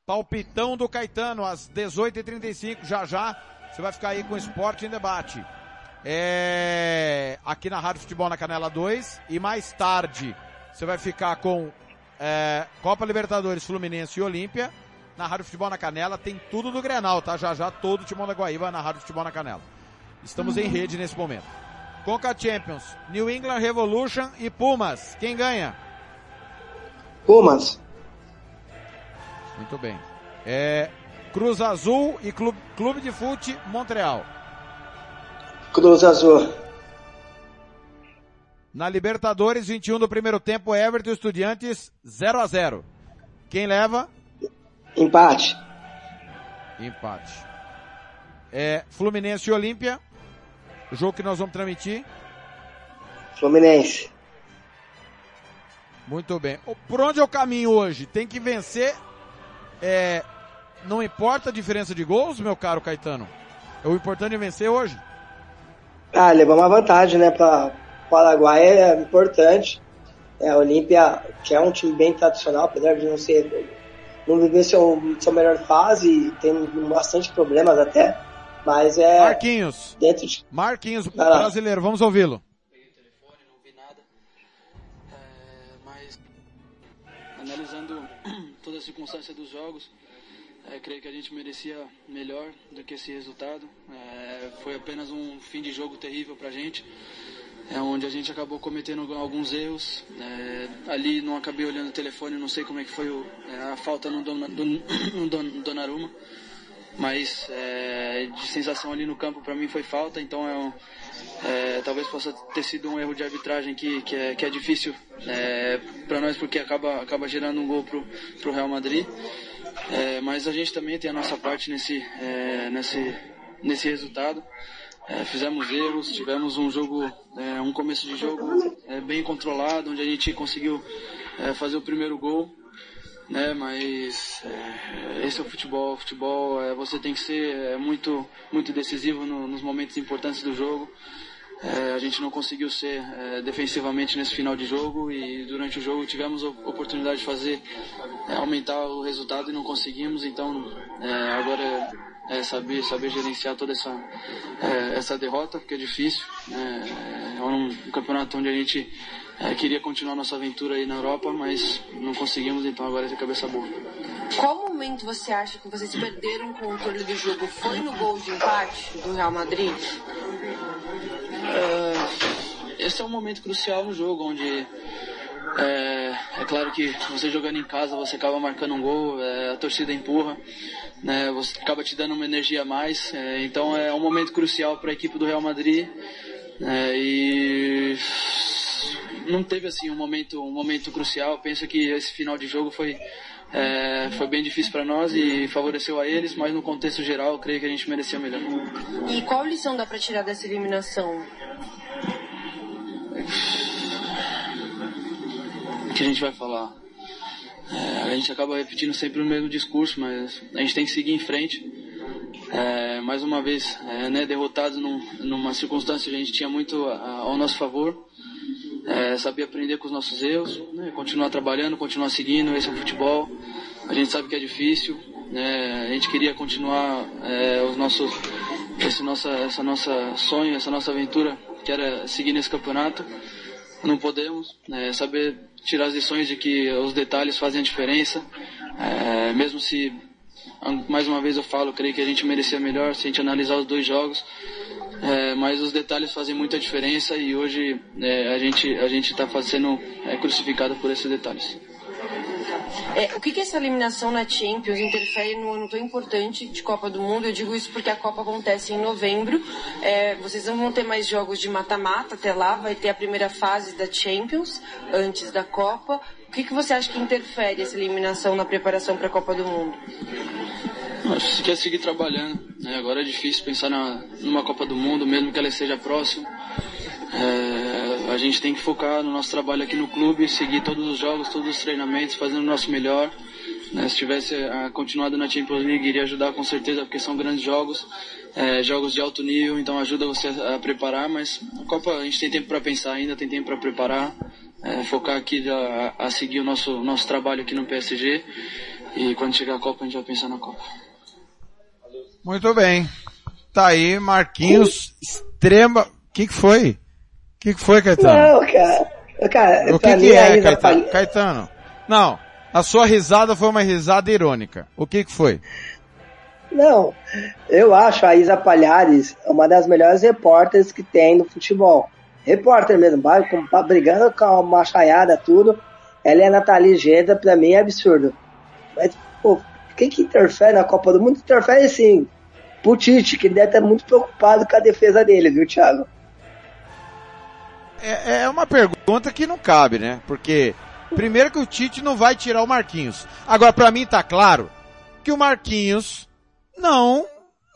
Palpitão do Caetano às 18h35, já já. Você vai ficar aí com o Esporte em Debate. É, aqui na Rádio Futebol na Canela 2. E mais tarde, você vai ficar com é, Copa Libertadores, Fluminense e Olímpia. Na Rádio Futebol na Canela tem tudo do Grenal, tá? Já já todo o Timão da Guaíba na Rádio Futebol na Canela. Estamos em rede nesse momento. Conca Champions, New England Revolution e Pumas. Quem ganha? Pumas. Muito bem. É, Cruz Azul e Clube, Clube de Fute Montreal. Cruz Azul. Na Libertadores, 21 do primeiro tempo, Everton e Estudiantes 0 a 0 Quem leva? Empate. Empate. É, Fluminense e Olímpia. O jogo que nós vamos transmitir. Fluminense. Muito bem. Por onde é o caminho hoje? Tem que vencer. É, não importa a diferença de gols, meu caro Caetano. O importante é vencer hoje. Ah, levar uma vantagem, né? Para Paraguai é importante. É, a Olímpia, que é um time bem tradicional, apesar de não ser. não viver seu, sua melhor fase, tem bastante problemas até. Mas é. Marquinhos. Dentro de... Marquinhos, brasileiro, vamos ouvi-lo. analisando toda a circunstância dos jogos, é, creio que a gente merecia melhor do que esse resultado. É, foi apenas um fim de jogo terrível para a gente, é, onde a gente acabou cometendo alguns erros. É, ali não acabei olhando o telefone, não sei como é que foi o, é, a falta no, dona, do, no don, Donnarumma, mas é, de sensação ali no campo para mim foi falta, então é é, talvez possa ter sido um erro de arbitragem que, que, é, que é difícil é, para nós porque acaba, acaba gerando um gol pro, pro Real Madrid. É, mas a gente também tem a nossa parte nesse, nesse, nesse resultado. É, fizemos erros, tivemos um jogo, é, um começo de jogo é, bem controlado, onde a gente conseguiu é, fazer o primeiro gol, né? Mas esse é o futebol. O futebol você tem que ser muito, muito decisivo no, nos momentos importantes do jogo. É, a gente não conseguiu ser é, defensivamente nesse final de jogo e durante o jogo tivemos a oportunidade de fazer é, aumentar o resultado e não conseguimos. Então é, agora é, saber saber gerenciar toda essa é, essa derrota porque é difícil. Né? É um campeonato onde a gente queria continuar nossa aventura aí na Europa, mas não conseguimos. Então agora é a cabeça boa. Qual momento você acha que vocês perderam o controle do jogo? Foi no gol de empate do Real Madrid? É, esse é um momento crucial no jogo, onde é, é, claro que você jogando em casa, você acaba marcando um gol, é, a torcida empurra, né, você acaba te dando uma energia a mais. É, então é um momento crucial para a equipe do Real Madrid. É, e não teve assim um momento, um momento crucial. Penso que esse final de jogo foi é, foi bem difícil para nós e favoreceu a eles, mas no contexto geral, eu creio que a gente merecia melhor. E qual lição dá para tirar dessa eliminação? Que a gente vai falar? É, a gente acaba repetindo sempre o mesmo discurso, mas a gente tem que seguir em frente. É, mais uma vez, é, né, derrotado num, numa circunstância que a gente tinha muito ao nosso favor é, saber aprender com os nossos erros, né, continuar trabalhando, continuar seguindo, esse é o futebol. A gente sabe que é difícil, né, a gente queria continuar é, os nossos, esse nossa, essa nossa sonho, essa nossa aventura, que era seguir nesse campeonato. Não podemos, né, saber tirar as lições de que os detalhes fazem a diferença. É, mesmo se, mais uma vez eu falo, creio que a gente merecia melhor se a gente analisar os dois jogos. É, mas os detalhes fazem muita diferença e hoje é, a gente a gente está sendo é, crucificado por esses detalhes. É, o que, que essa eliminação na Champions interfere no ano tão importante de Copa do Mundo? Eu digo isso porque a Copa acontece em novembro. É, vocês não vão ter mais jogos de mata-mata até lá, vai ter a primeira fase da Champions antes da Copa. O que, que você acha que interfere essa eliminação na preparação para a Copa do Mundo? Que quer seguir trabalhando. Né? Agora é difícil pensar na, numa Copa do Mundo, mesmo que ela esteja próxima. É, a gente tem que focar no nosso trabalho aqui no clube, seguir todos os jogos, todos os treinamentos, fazendo o nosso melhor. Né? Se tivesse uh, continuado na Champions League, iria ajudar com certeza, porque são grandes jogos, é, jogos de alto nível, então ajuda você a, a, preparar. Mas a Copa a gente tem tempo para pensar ainda, tem tempo para preparar, é, focar aqui a, a, seguir o nosso, nosso trabalho aqui no PSG. E quando chegar a Copa, a gente vai pensar na Copa. Muito bem. Tá aí, Marquinhos, extrema. O que, que foi? O que, que foi, Caetano? Não, cara. cara o que, que é, Caetano? Caetano? Não. A sua risada foi uma risada irônica. O que, que foi? Não, eu acho a Isa Palhares uma das melhores repórteres que tem no futebol. Repórter mesmo, brigando com a machaiada, tudo. Ela é a Nathalie Geda, pra mim é absurdo. Mas, pô, quem que interfere na Copa do Mundo? Interfere sim pro Tite, que ele deve estar muito preocupado com a defesa dele, viu, Thiago? É, é uma pergunta que não cabe, né? Porque, primeiro que o Tite não vai tirar o Marquinhos. Agora, para mim tá claro que o Marquinhos não,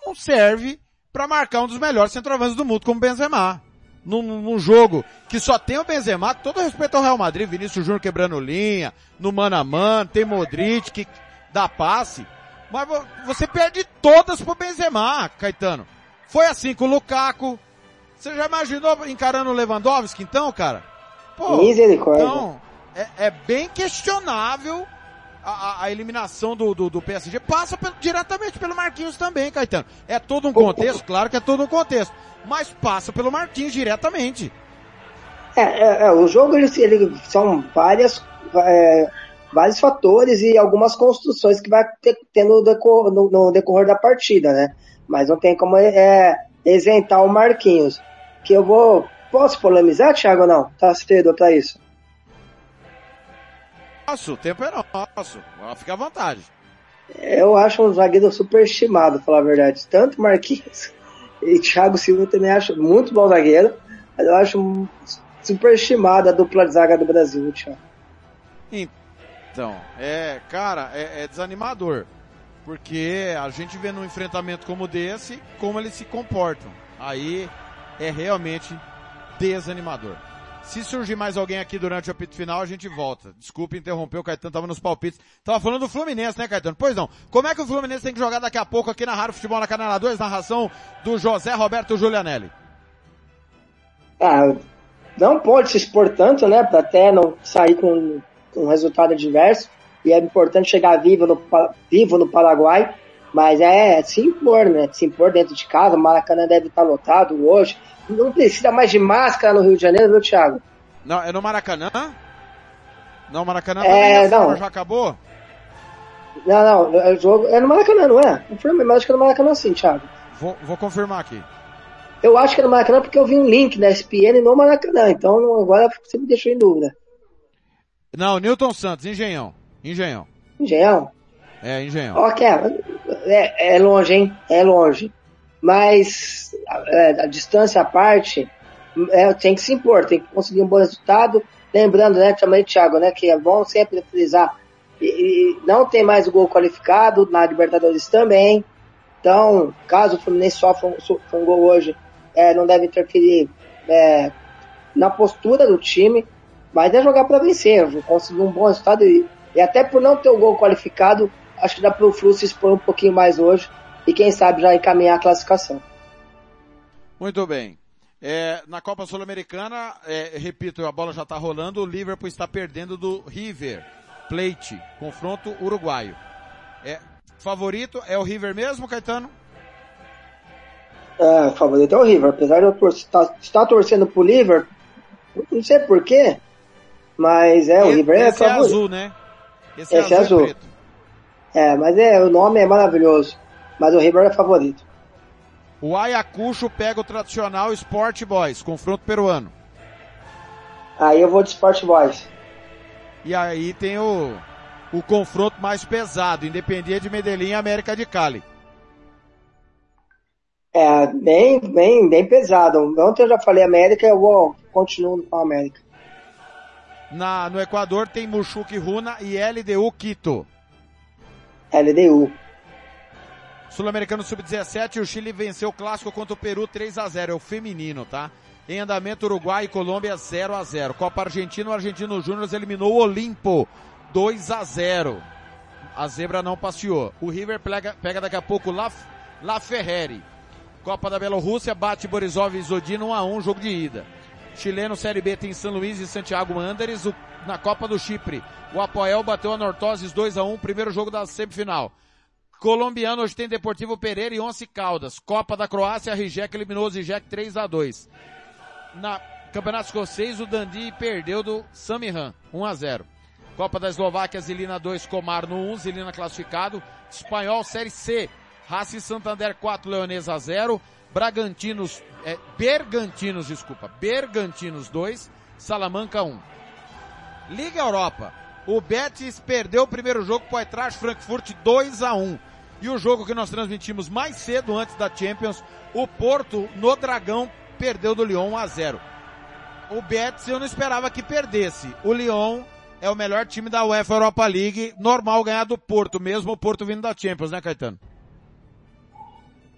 não serve para marcar um dos melhores centroavantes do mundo, como o Benzema. Num, num, jogo que só tem o Benzema, todo respeito ao Real Madrid, Vinícius Júnior quebrando linha, no mano a mano, tem Modric que dá passe. Mas você perde todas pro Benzema, Caetano. Foi assim com o Lukaku. Você já imaginou encarando o Lewandowski então, cara? Pô, Misericórdia. Então, é, é bem questionável a, a, eliminação do, do, do PSG. Passa pelo, diretamente pelo Marquinhos também, Caetano. É todo um contexto, claro que é todo um contexto. Mas passa pelo Marquinhos diretamente. É, é, é o jogo, ele, ele são várias, é, vários fatores e algumas construções que vai ter, ter no, decor, no, no, decorrer da partida, né? Mas não tem como é, isentar o Marquinhos. Que eu vou. Posso polemizar, Thiago, ou não? Tá cedo pra isso? Nosso, o tempo é nosso. Fica à vontade. Eu acho um zagueiro superestimado, pra falar a verdade. Tanto Marquinhos e Thiago Silva também acho muito bom zagueiro, mas eu acho superestimado a dupla de zaga do Brasil, Thiago. Então, é, cara, é, é desanimador. Porque a gente vê num enfrentamento como desse, como eles se comportam. Aí é realmente desanimador. Se surgir mais alguém aqui durante o apito final, a gente volta. Desculpe interromper, o Caetano tava nos palpites. Tava falando do Fluminense, né, Caetano? Pois não. Como é que o Fluminense tem que jogar daqui a pouco aqui na Rádio Futebol na Canela 2, narração do José Roberto Julianelli? Ah, não pode se expor tanto, né, pra até não sair com um resultado adverso e é importante chegar vivo no, vivo no Paraguai, mas é se impor, né? Se impor dentro de casa, o Maracanã deve estar lotado hoje. Não precisa mais de máscara no Rio de Janeiro, viu, Thiago? Não, é no Maracanã? Não, Maracanã é, não. já acabou? Não, não, é, jogo, é no Maracanã, não é? Confirma, mas acho que é no Maracanã sim, Thiago. Vou, vou confirmar aqui. Eu acho que é no Maracanã porque eu vi um link da SPN no Maracanã, então agora você me deixou em dúvida. Não, Newton Santos, Engenhão. Engenhão. Engenhão? É, Engenhão. Ok, é, é longe, hein? É longe. Mas é, a distância à parte, é, tem que se impor, tem que conseguir um bom resultado. Lembrando, né, também, Thiago, né, que é bom sempre frisar, e, e não tem mais o gol qualificado na Libertadores também. Então, caso o Fluminense sofra um, sofra um gol hoje, é, não deve interferir é, na postura do time. Mas é jogar para vencer, conseguir um bom resultado e, e, até por não ter o gol qualificado, acho que dá para o Flu se expor um pouquinho mais hoje e quem sabe já encaminhar a classificação. Muito bem. É, na Copa Sul-Americana, é, repito, a bola já está rolando, o Liverpool está perdendo do River Plate, confronto uruguaio. É, favorito é o River mesmo, Caetano? É, favorito é o River, apesar de eu estar, estar torcendo pro Liver, não sei porquê, mas é, o River é Esse é azul, né? Esse, é, Esse é azul. É azul. É, mas é, o nome é maravilhoso. Mas o River é favorito. O Ayacucho pega o tradicional Sport Boys, confronto peruano. Aí eu vou de Sport Boys. E aí tem o, o confronto mais pesado, Independiente de Medellín e América de Cali. É, bem, bem, bem pesado. Ontem eu já falei América, eu vou continuo com a América. Na, no Equador tem Mushuki Runa e LDU Quito. LDU. Sul-Americano Sub-17, o Chile venceu o clássico contra o Peru 3 a 0 é o feminino, tá? Em andamento, Uruguai e Colômbia 0 a 0 Copa Argentina, o Argentino Júnior eliminou o Olimpo 2 a 0 A zebra não passeou. O River pega, pega daqui a pouco La, La Ferreri. Copa da Bielorrússia, bate Borisov e Zodino 1 a 1 jogo de ida. Chileno Série B tem São Luís e Santiago Anderes o, na Copa do Chipre. O Apoel bateu a Nortoses 2 a 1 primeiro jogo da semifinal. Colombiano hoje tem Deportivo Pereira e Once Caldas. Copa da Croácia, Rijek eliminou o Zizek 3 a 2 Na Campeonato Escocês, o Dundee perdeu do Samihan 1 a 0 Copa da Eslováquia, Zilina 2, Comar no 1, Zilina classificado. Espanhol, Série C, Racing Santander 4, Leonesa 0. Bragantinos, é, Bergantinos, desculpa, Bergantinos 2, Salamanca 1. Liga Europa. O Betis perdeu o primeiro jogo para o Eintracht Frankfurt 2 a 1. E o jogo que nós transmitimos mais cedo antes da Champions, o Porto no Dragão perdeu do Lyon 1 a 0. O Betis eu não esperava que perdesse. O Lyon é o melhor time da UEFA Europa League, normal ganhar do Porto, mesmo o Porto vindo da Champions, né, Caetano?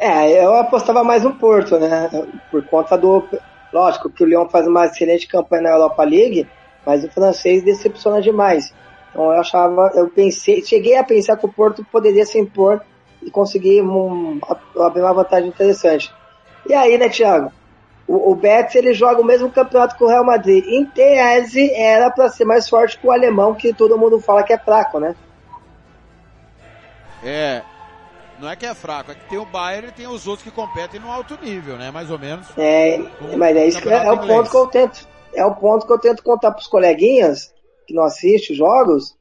É, eu apostava mais no Porto, né? Por conta do. Lógico que o Lyon faz uma excelente campanha na Europa League, mas o francês decepciona demais. Então eu achava, eu pensei, cheguei a pensar que o Porto poderia se impor e conseguir um, abrir uma vantagem interessante. E aí, né, Thiago? O, o Betis ele joga o mesmo campeonato que o Real Madrid. Em tese era para ser mais forte que o alemão, que todo mundo fala que é fraco, né? É, não é que é fraco, é que tem o Bayern e tem os outros que competem no alto nível, né? Mais ou menos. É, mas é isso que é, é o ponto que eu tento. É o ponto que eu tento contar pros coleguinhas que não assistem os jogos,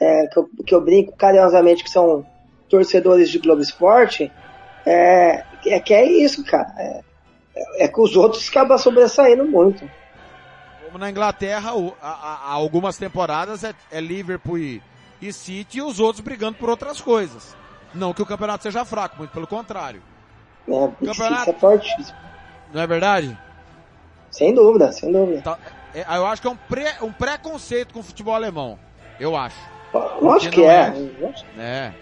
é, que, eu, que eu brinco carinhosamente que são torcedores de Globo Esporte, é, é que é isso, cara. É, é que os outros acabam sobressaindo muito. Como na Inglaterra, o, há algumas temporadas é, é Liverpool e, e City e os outros brigando por outras coisas. Não que o campeonato seja fraco, muito pelo contrário. É, o campeonato é fortíssimo. Não é verdade? Sem dúvida, sem dúvida. Tá, é, eu acho que é um, pré, um preconceito com o futebol alemão. Eu acho. Lógico que é. É.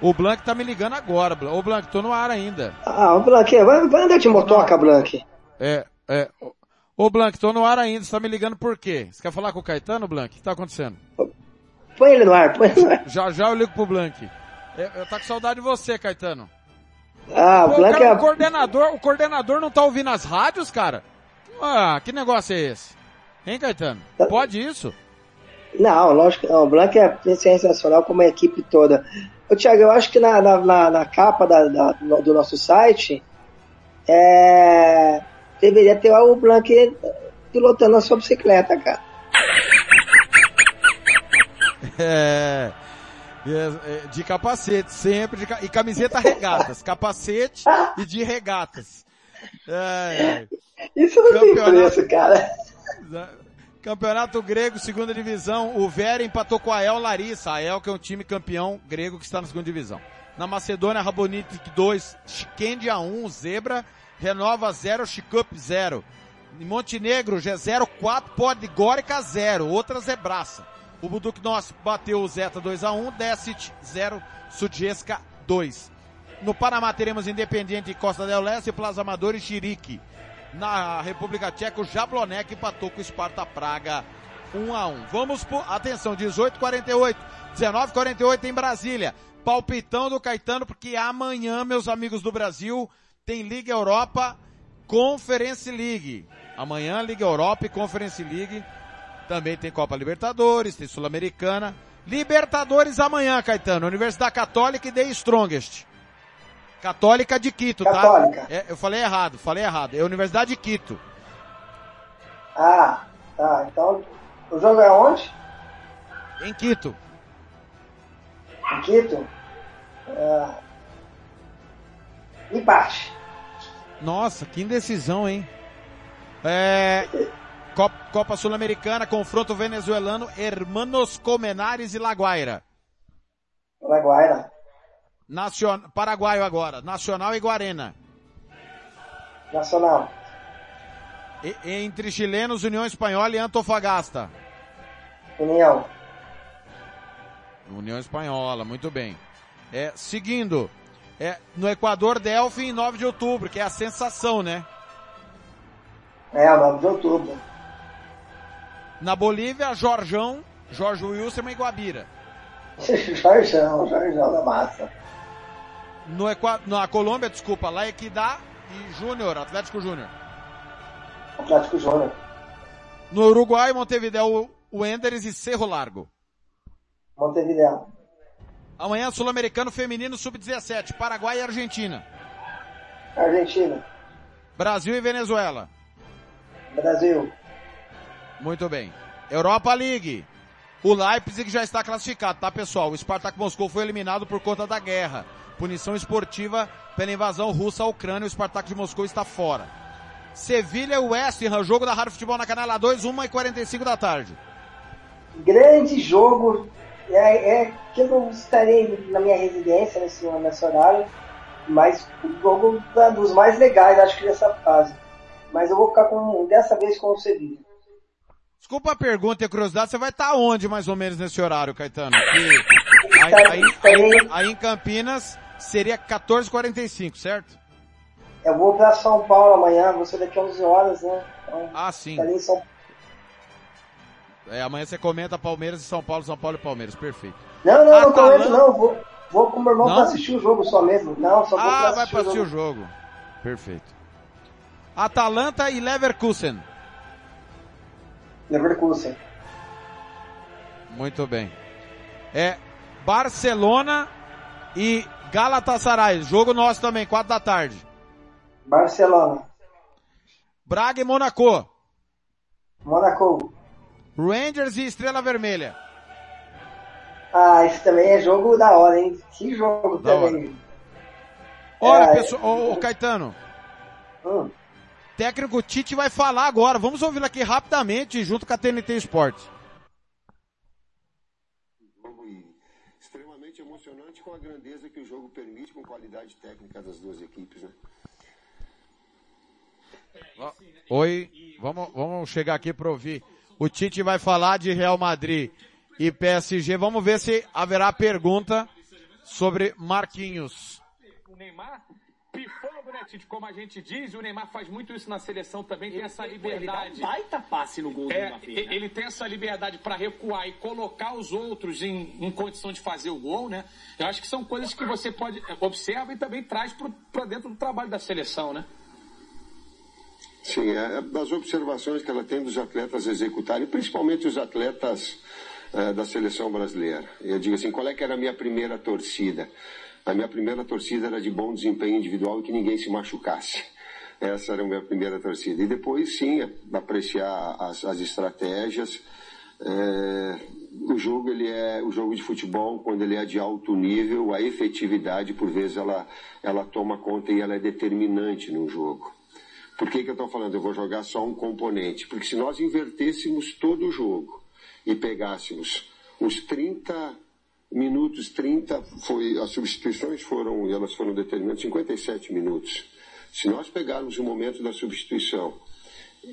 O Blank tá me ligando agora. Ô Blank, tô no ar ainda. Ah, o Blank, vai, vai andar de motoca, Blank. É, é. Ô Blank, tô no ar ainda. Você tá me ligando por quê? Você quer falar com o Caetano, Blank? O que tá acontecendo? Põe ele no ar, põe ele no ar. Já já eu ligo pro Blank. Eu, eu tá com saudade de você, Caetano. Ah, o Blank cara, é... o coordenador, o coordenador não tá ouvindo as rádios, cara? Ah, que negócio é esse? Hein, Caetano? Pode isso? Não, lógico que não. O Blank é sensacional como a equipe toda. Ô, Thiago, eu acho que na, na, na capa da, da, do nosso site é, deveria ter o Blank pilotando a sua bicicleta, cara. É, é, de capacete, sempre de, e camiseta regatas, capacete e de regatas. É, Isso não tem preço, cara. Campeonato grego, segunda divisão, o Vera empatou com a El Larissa, a El que é um time campeão grego que está na segunda divisão. Na Macedônia, Rabonitic 2, Chikendia 1, Zebra, Renova 0, Chikup 0. Em Montenegro, G0, 4, Podgorica 0, outra zebraça. O Buduk Nosso bateu o Zeta 2x1, Desit 0, Sudjeska 2. No Panamá teremos Independiente Costa del Leste, Plaza Amador e Chirique. Na República Tcheca, o Jablonek empatou com o Sparta Praga 1 a 1. Vamos por, atenção, 18:48, 19:48 em Brasília. Palpitão do Caetano porque amanhã, meus amigos do Brasil, tem Liga Europa Conference League. Amanhã Liga Europa e Conference League. Também tem Copa Libertadores, tem Sul-Americana. Libertadores amanhã, Caetano. Universidade Católica e The Strongest. Católica de Quito, Católica. tá? É, eu falei errado, falei errado. É Universidade de Quito. Ah, tá. Então, o jogo é onde? Em Quito. Em Quito? Uh, empate. Nossa, que indecisão, hein? É, Copa, Copa Sul-Americana, confronto venezuelano, Hermanos Comenares e Laguaira. Laguaira. Nacion... Paraguaio agora, Nacional e Guarena. Nacional. E, entre chilenos, União Espanhola e Antofagasta. União. União Espanhola, muito bem. É, seguindo, é, no Equador, Delphi em 9 de outubro, que é a sensação, né? É, 9 de outubro. Na Bolívia, Jorjão, Jorge Wilson e Guabira. Jorjão, Jorjão da massa. No Equa... Na Colômbia, desculpa, lá Equidá e Júnior, Atlético Júnior. Atlético Júnior. No Uruguai, Montevideo, Wanderers e Cerro Largo. Montevideo. Amanhã, Sul-Americano Feminino Sub-17, Paraguai e Argentina. Argentina. Brasil e Venezuela. Brasil. Muito bem. Europa League. O Leipzig já está classificado, tá pessoal? O Spartak Moscou foi eliminado por conta da guerra. Punição esportiva pela invasão russa à Ucrânia. O Spartak de Moscou está fora. Sevilha e West Ham, jogo da Rádio Futebol na Canela 2, 1 e 45 da tarde. Grande jogo. É, é que eu não estarei na minha residência nesse, nesse horário, mas o jogo é dos mais legais, acho que dessa fase. Mas eu vou ficar com, dessa vez com o Sevilha. Desculpa a pergunta e a curiosidade, você vai estar onde mais ou menos nesse horário, Caetano? Que, aí, aí, aí, aí, em Campinas seria 14h45, certo? Eu vou para São Paulo amanhã, vou ser daqui a 11 horas, né? Então, ah, sim. em São... É, amanhã você comenta Palmeiras e São Paulo, São Paulo e Palmeiras, perfeito. Não, não, Atalanta... não comento não, vou, vou com o meu irmão para assistir o jogo só mesmo. Não, só vou ah, pra vai para assistir o jogo. jogo. Perfeito. Atalanta e Leverkusen. Leverkusen. Muito bem. É Barcelona e Galatasaray. Jogo nosso também, quatro da tarde. Barcelona. Braga e Monaco. Monaco. Rangers e Estrela Vermelha. Ah, esse também é jogo da hora, hein? Que jogo da também. Hora. Olha, é, pessoal, ô, Caetano. Hum. Técnico Tite vai falar agora. Vamos ouvir aqui rapidamente, junto com a TNT Esportes. extremamente emocionante com a grandeza que o jogo permite, com qualidade técnica das duas equipes, né? Oi, vamos, vamos chegar aqui para ouvir. O Tite vai falar de Real Madrid e PSG. Vamos ver se haverá pergunta sobre Marquinhos. O Neymar pifando, Tite? Como a gente diz, o Neymar faz muito isso na seleção também, ele tem essa liberdade. Ele dá um baita passe no gol é, do né? Ele tem essa liberdade para recuar e colocar os outros em, em, condição de fazer o gol, né? Eu acho que são coisas que você pode observa e também traz para dentro do trabalho da seleção, né? Sim, é, é das observações que ela tem dos atletas executarem, principalmente os atletas é, da seleção brasileira. Eu digo assim, qual é que era a minha primeira torcida? A minha primeira torcida era de bom desempenho individual e que ninguém se machucasse. Essa era a minha primeira torcida. E depois, sim, apreciar as, as estratégias. É, o jogo ele é o jogo de futebol quando ele é de alto nível, a efetividade por vezes ela ela toma conta e ela é determinante no jogo. Por que, que eu estou falando? Eu vou jogar só um componente. Porque se nós invertêssemos todo o jogo e pegássemos os 30 minutos, 30, foi, as substituições foram, elas foram determinadas 57 minutos. Se nós pegarmos o momento da substituição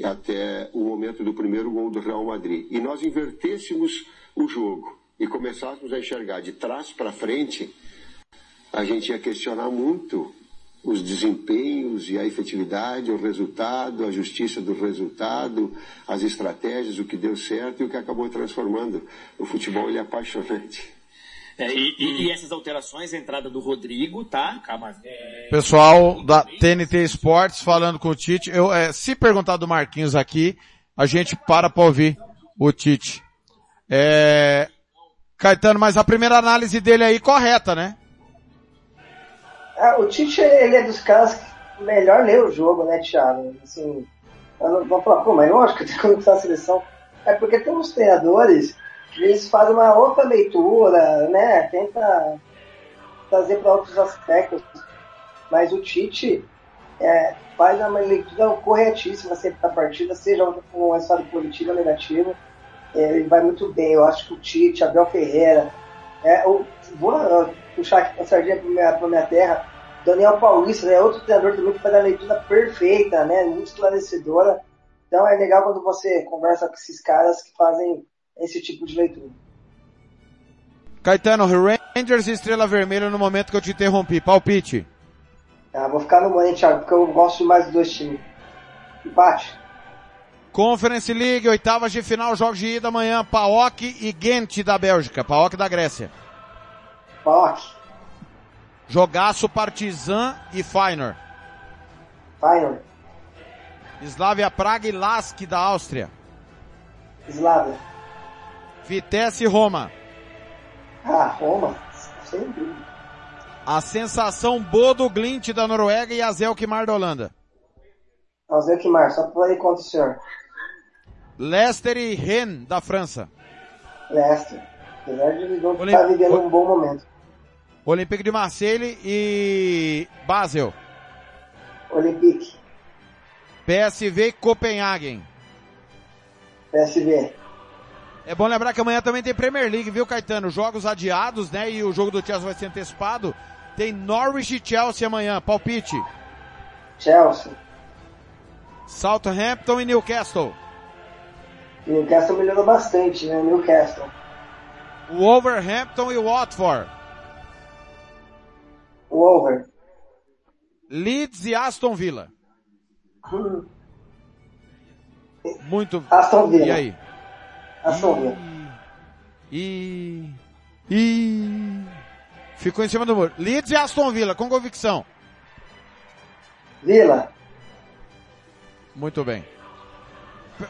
até o momento do primeiro gol do Real Madrid e nós invertêssemos o jogo e começássemos a enxergar de trás para frente, a gente ia questionar muito os desempenhos e a efetividade, o resultado, a justiça do resultado, as estratégias, o que deu certo e o que acabou transformando. O futebol ele é apaixonante. É, e, e, e, essas alterações, a entrada do Rodrigo, tá? Calma. É... Pessoal da TNT Esportes falando com o Tite. Eu, é, se perguntar do Marquinhos aqui, a gente para para ouvir o Tite. É... Caetano, mas a primeira análise dele aí correta, né? É, o Tite, ele é dos caras que melhor lê o jogo, né, Thiago? Assim, vamos falar, pô, mas lógico que tem que começar a seleção. É porque tem uns treinadores eles fazem uma outra leitura, né? Tenta trazer para outros aspectos. Mas o Tite é, faz uma leitura corretíssima sempre da partida, seja com um resultado positivo ou negativo. É, ele vai muito bem. Eu acho que o Tite, Abel Ferreira, é, o, vou uh, puxar aqui a sardinha para minha, minha terra. Daniel Paulista, né, outro treinador também que faz a leitura perfeita, né, muito esclarecedora. Então é legal quando você conversa com esses caras que fazem esse tipo de leitura. Caetano, Rangers e Estrela Vermelha no momento que eu te interrompi. Palpite. Ah, vou ficar no Money, Thiago, porque eu gosto mais dos dois times. Empate. Conference League, oitavas de final, jogos de ida amanhã, PAOK e Ghent da Bélgica, PAOK da Grécia. PAOK. Jogaço Partizan e Feyenoord. Feyenoord. Slavia Praga e Lask da Áustria. Slavia. Vitesse e Roma. Ah, Roma, sem dúvida. A sensação Bodo Glint da Noruega e a Zelkmar da Holanda. A Zelkmar, só aí contra o senhor. Leicester e Rennes da França. Leicester. Apesar de ele não estar vivendo um bom momento. Olympique de Marseille e Basel. Olympique. PSV e Copenhagen. PSV. É bom lembrar que amanhã também tem Premier League, viu, Caetano? Jogos adiados, né? E o jogo do Chelsea vai ser antecipado. Tem Norwich e Chelsea amanhã. Palpite. Chelsea. Southampton e Newcastle. Newcastle melhorou bastante, né? Newcastle. Wolverhampton e Watford. Wolver. Leeds e Aston Villa. Hum. Muito. Aston Villa. E aí? Aston Villa. E... E... Ficou em cima do muro. Leeds e Aston Villa, com convicção. Villa. Muito bem.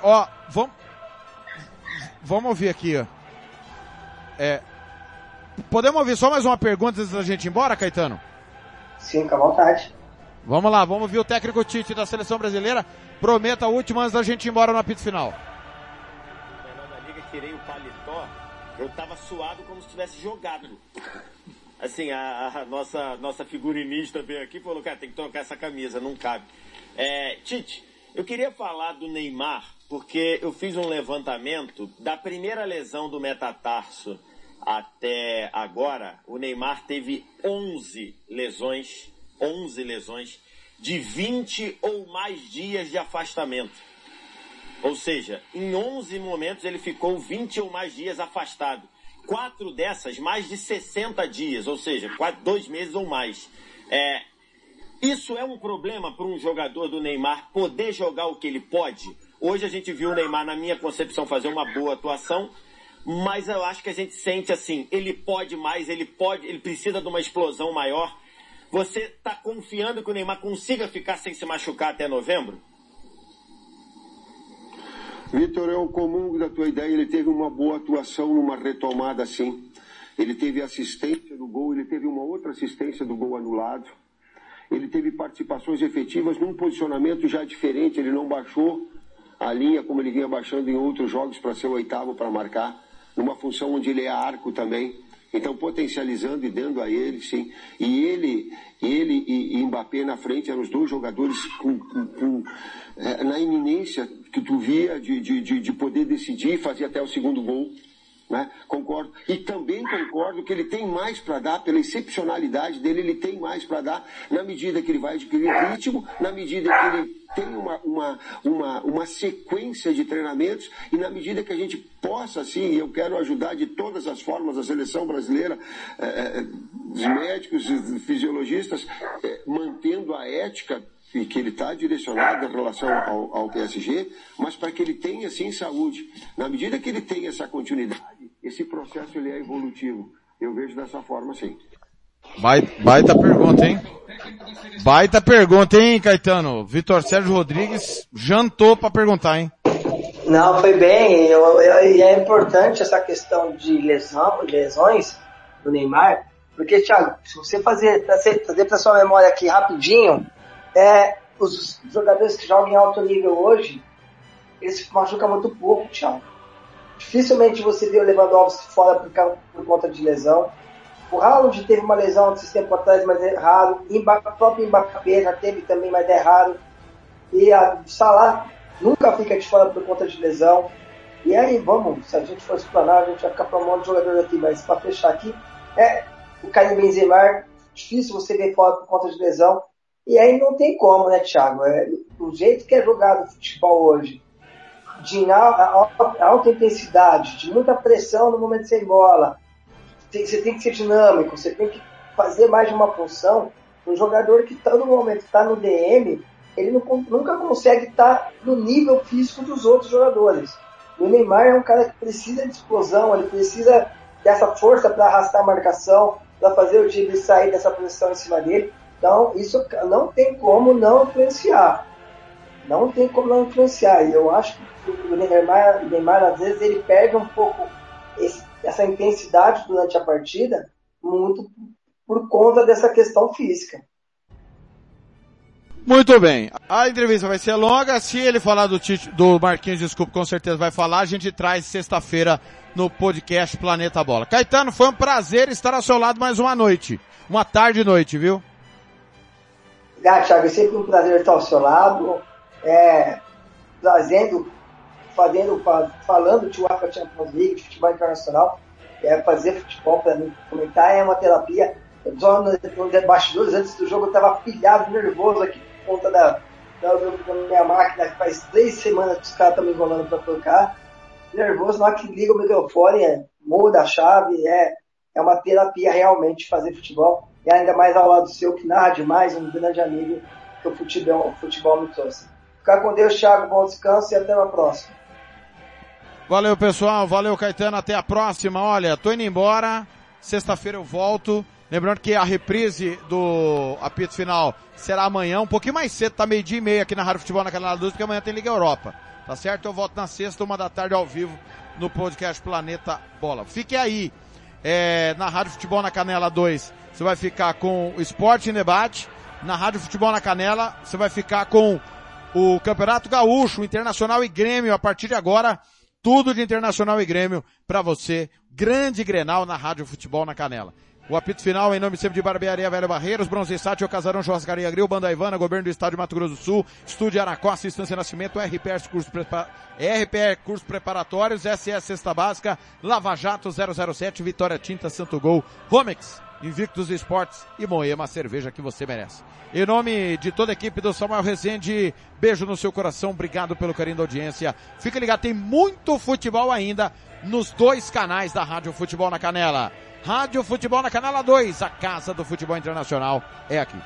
Ó, vamos... Vamos ouvir aqui, ó. É... Podemos ouvir só mais uma pergunta antes da gente ir embora, Caetano? Sim, com a vontade. Vamos lá, vamos ouvir o técnico Tite da seleção brasileira. Prometa a última antes da gente ir embora no apito final. Tirei o paletó, eu tava suado como se tivesse jogado. Assim, a, a nossa, nossa figurinista veio aqui e falou, cara, tem que trocar essa camisa, não cabe. É, Tite, eu queria falar do Neymar, porque eu fiz um levantamento da primeira lesão do metatarso até agora, o Neymar teve 11 lesões, 11 lesões de 20 ou mais dias de afastamento. Ou seja, em 11 momentos ele ficou 20 ou mais dias afastado. Quatro dessas, mais de 60 dias, ou seja, quatro, dois meses ou mais. É, isso é um problema para um jogador do Neymar poder jogar o que ele pode? Hoje a gente viu o Neymar, na minha concepção, fazer uma boa atuação, mas eu acho que a gente sente assim, ele pode mais, ele pode, ele precisa de uma explosão maior. Você está confiando que o Neymar consiga ficar sem se machucar até novembro? Vitor, eu comungo da tua ideia, ele teve uma boa atuação numa retomada assim. Ele teve assistência do gol, ele teve uma outra assistência do gol anulado. Ele teve participações efetivas num posicionamento já diferente, ele não baixou a linha como ele vinha baixando em outros jogos para ser o oitavo para marcar, numa função onde ele é arco também. Então potencializando e dando a ele, sim. E ele, ele e, e Mbappé na frente eram os dois jogadores com, com, com é, na iminência que tu via de, de, de, de poder decidir e fazer até o segundo gol. Né? Concordo. E também concordo que ele tem mais para dar, pela excepcionalidade dele, ele tem mais para dar na medida que ele vai adquirir ritmo, na medida que ele tem uma, uma, uma, uma sequência de treinamentos e na medida que a gente possa, assim, eu quero ajudar de todas as formas a seleção brasileira, eh, os médicos, os fisiologistas, eh, mantendo a ética e que ele está direcionado em relação ao, ao PSG, mas para que ele tenha sim saúde. Na medida que ele tem essa continuidade, esse processo ele é evolutivo. Eu vejo dessa forma sim. Baita pergunta, hein? Baita pergunta, hein, Caetano? Vitor Sérgio Rodrigues jantou para perguntar, hein? Não, foi bem. Eu, eu, e é importante essa questão de lesão, lesões do Neymar, porque, Thiago, se você fazer, trazer para sua memória aqui rapidinho, é, os jogadores que jogam em alto nível hoje, eles machucam muito pouco, Thiago. Dificilmente você vê o Lewandowski fora por, por conta de lesão. O Haaland teve uma lesão esse tempo atrás, mas é raro. O próprio Mbappé já teve também, mas é raro. E a Salah nunca fica de fora por conta de lesão. E aí, vamos, se a gente for explanar, a gente vai ficar para um monte de jogador aqui, mas para fechar aqui, é o Karim Benzema, difícil você ver fora por conta de lesão. E aí não tem como, né, Thiago? É, o jeito que é jogado o futebol hoje, de alta intensidade, de muita pressão no momento sem bola, você tem que ser dinâmico, você tem que fazer mais de uma função. Um jogador que todo momento está no DM, ele não, nunca consegue estar tá no nível físico dos outros jogadores. O Neymar é um cara que precisa de explosão, ele precisa dessa força para arrastar a marcação, para fazer o time sair dessa posição em cima dele. Então, isso não tem como não influenciar. Não tem como não influenciar. E eu acho que o Neymar, o Neymar às vezes, ele perde um pouco esse, essa intensidade durante a partida, muito por conta dessa questão física. Muito bem. A entrevista vai ser longa. Se ele falar do, do Marquinhos, desculpa, com certeza vai falar. A gente traz sexta-feira no podcast Planeta Bola. Caetano, foi um prazer estar ao seu lado mais uma noite. Uma tarde e noite, viu? Ah, Thiago, é sempre um prazer estar ao seu lado. É, trazendo, fazendo, falando de UEFA Champions League, de futebol internacional. É, fazer futebol para mim, comentar é uma terapia. Só no, no bastidores, antes do jogo, eu estava pilhado, nervoso aqui por conta da, da, da minha máquina, que faz três semanas que os caras estão me enrolando para tocar. Nervoso, na hora que liga o microfone, é, muda a chave, é, é uma terapia realmente fazer futebol. E ainda mais ao lado seu, que narra demais, um grande amigo que o futebol, futebol me trouxe. Ficar com Deus, Thiago, bom descanso e até a próxima. Valeu, pessoal. Valeu, Caetano. Até a próxima. Olha, tô indo embora. Sexta-feira eu volto. Lembrando que a reprise do apito final será amanhã, um pouquinho mais cedo, tá meio dia e meia aqui na Rádio Futebol na Canal 12, porque amanhã tem Liga Europa. Tá certo? Eu volto na sexta, uma da tarde ao vivo, no podcast Planeta Bola. Fique aí, é, na Rádio Futebol na Canela 2, você vai ficar com o Esporte em Debate. Na Rádio Futebol na Canela, você vai ficar com o Campeonato Gaúcho, Internacional e Grêmio, a partir de agora, tudo de Internacional e Grêmio para você. Grande Grenal na Rádio Futebol na Canela. O apito final em nome sempre de Barbearia Velho Barreiros, Bronze Sátio, Casarão Churrascaria Grill, Banda Ivana, Governo do Estado de Mato Grosso do Sul, Estúdio Aracosta, Instância Nascimento, RPR Cursos. RPR Cursos Preparatórios, SS Cesta Básica, Lava Jato 007, Vitória Tinta, Santo Gol, Romex, Invictus Esportes e Moema, cerveja que você merece. Em nome de toda a equipe do Samuel Rezende, beijo no seu coração, obrigado pelo carinho da audiência. Fica ligado, tem muito futebol ainda nos dois canais da Rádio Futebol na Canela. Rádio Futebol na Canela 2, a casa do futebol internacional é aqui.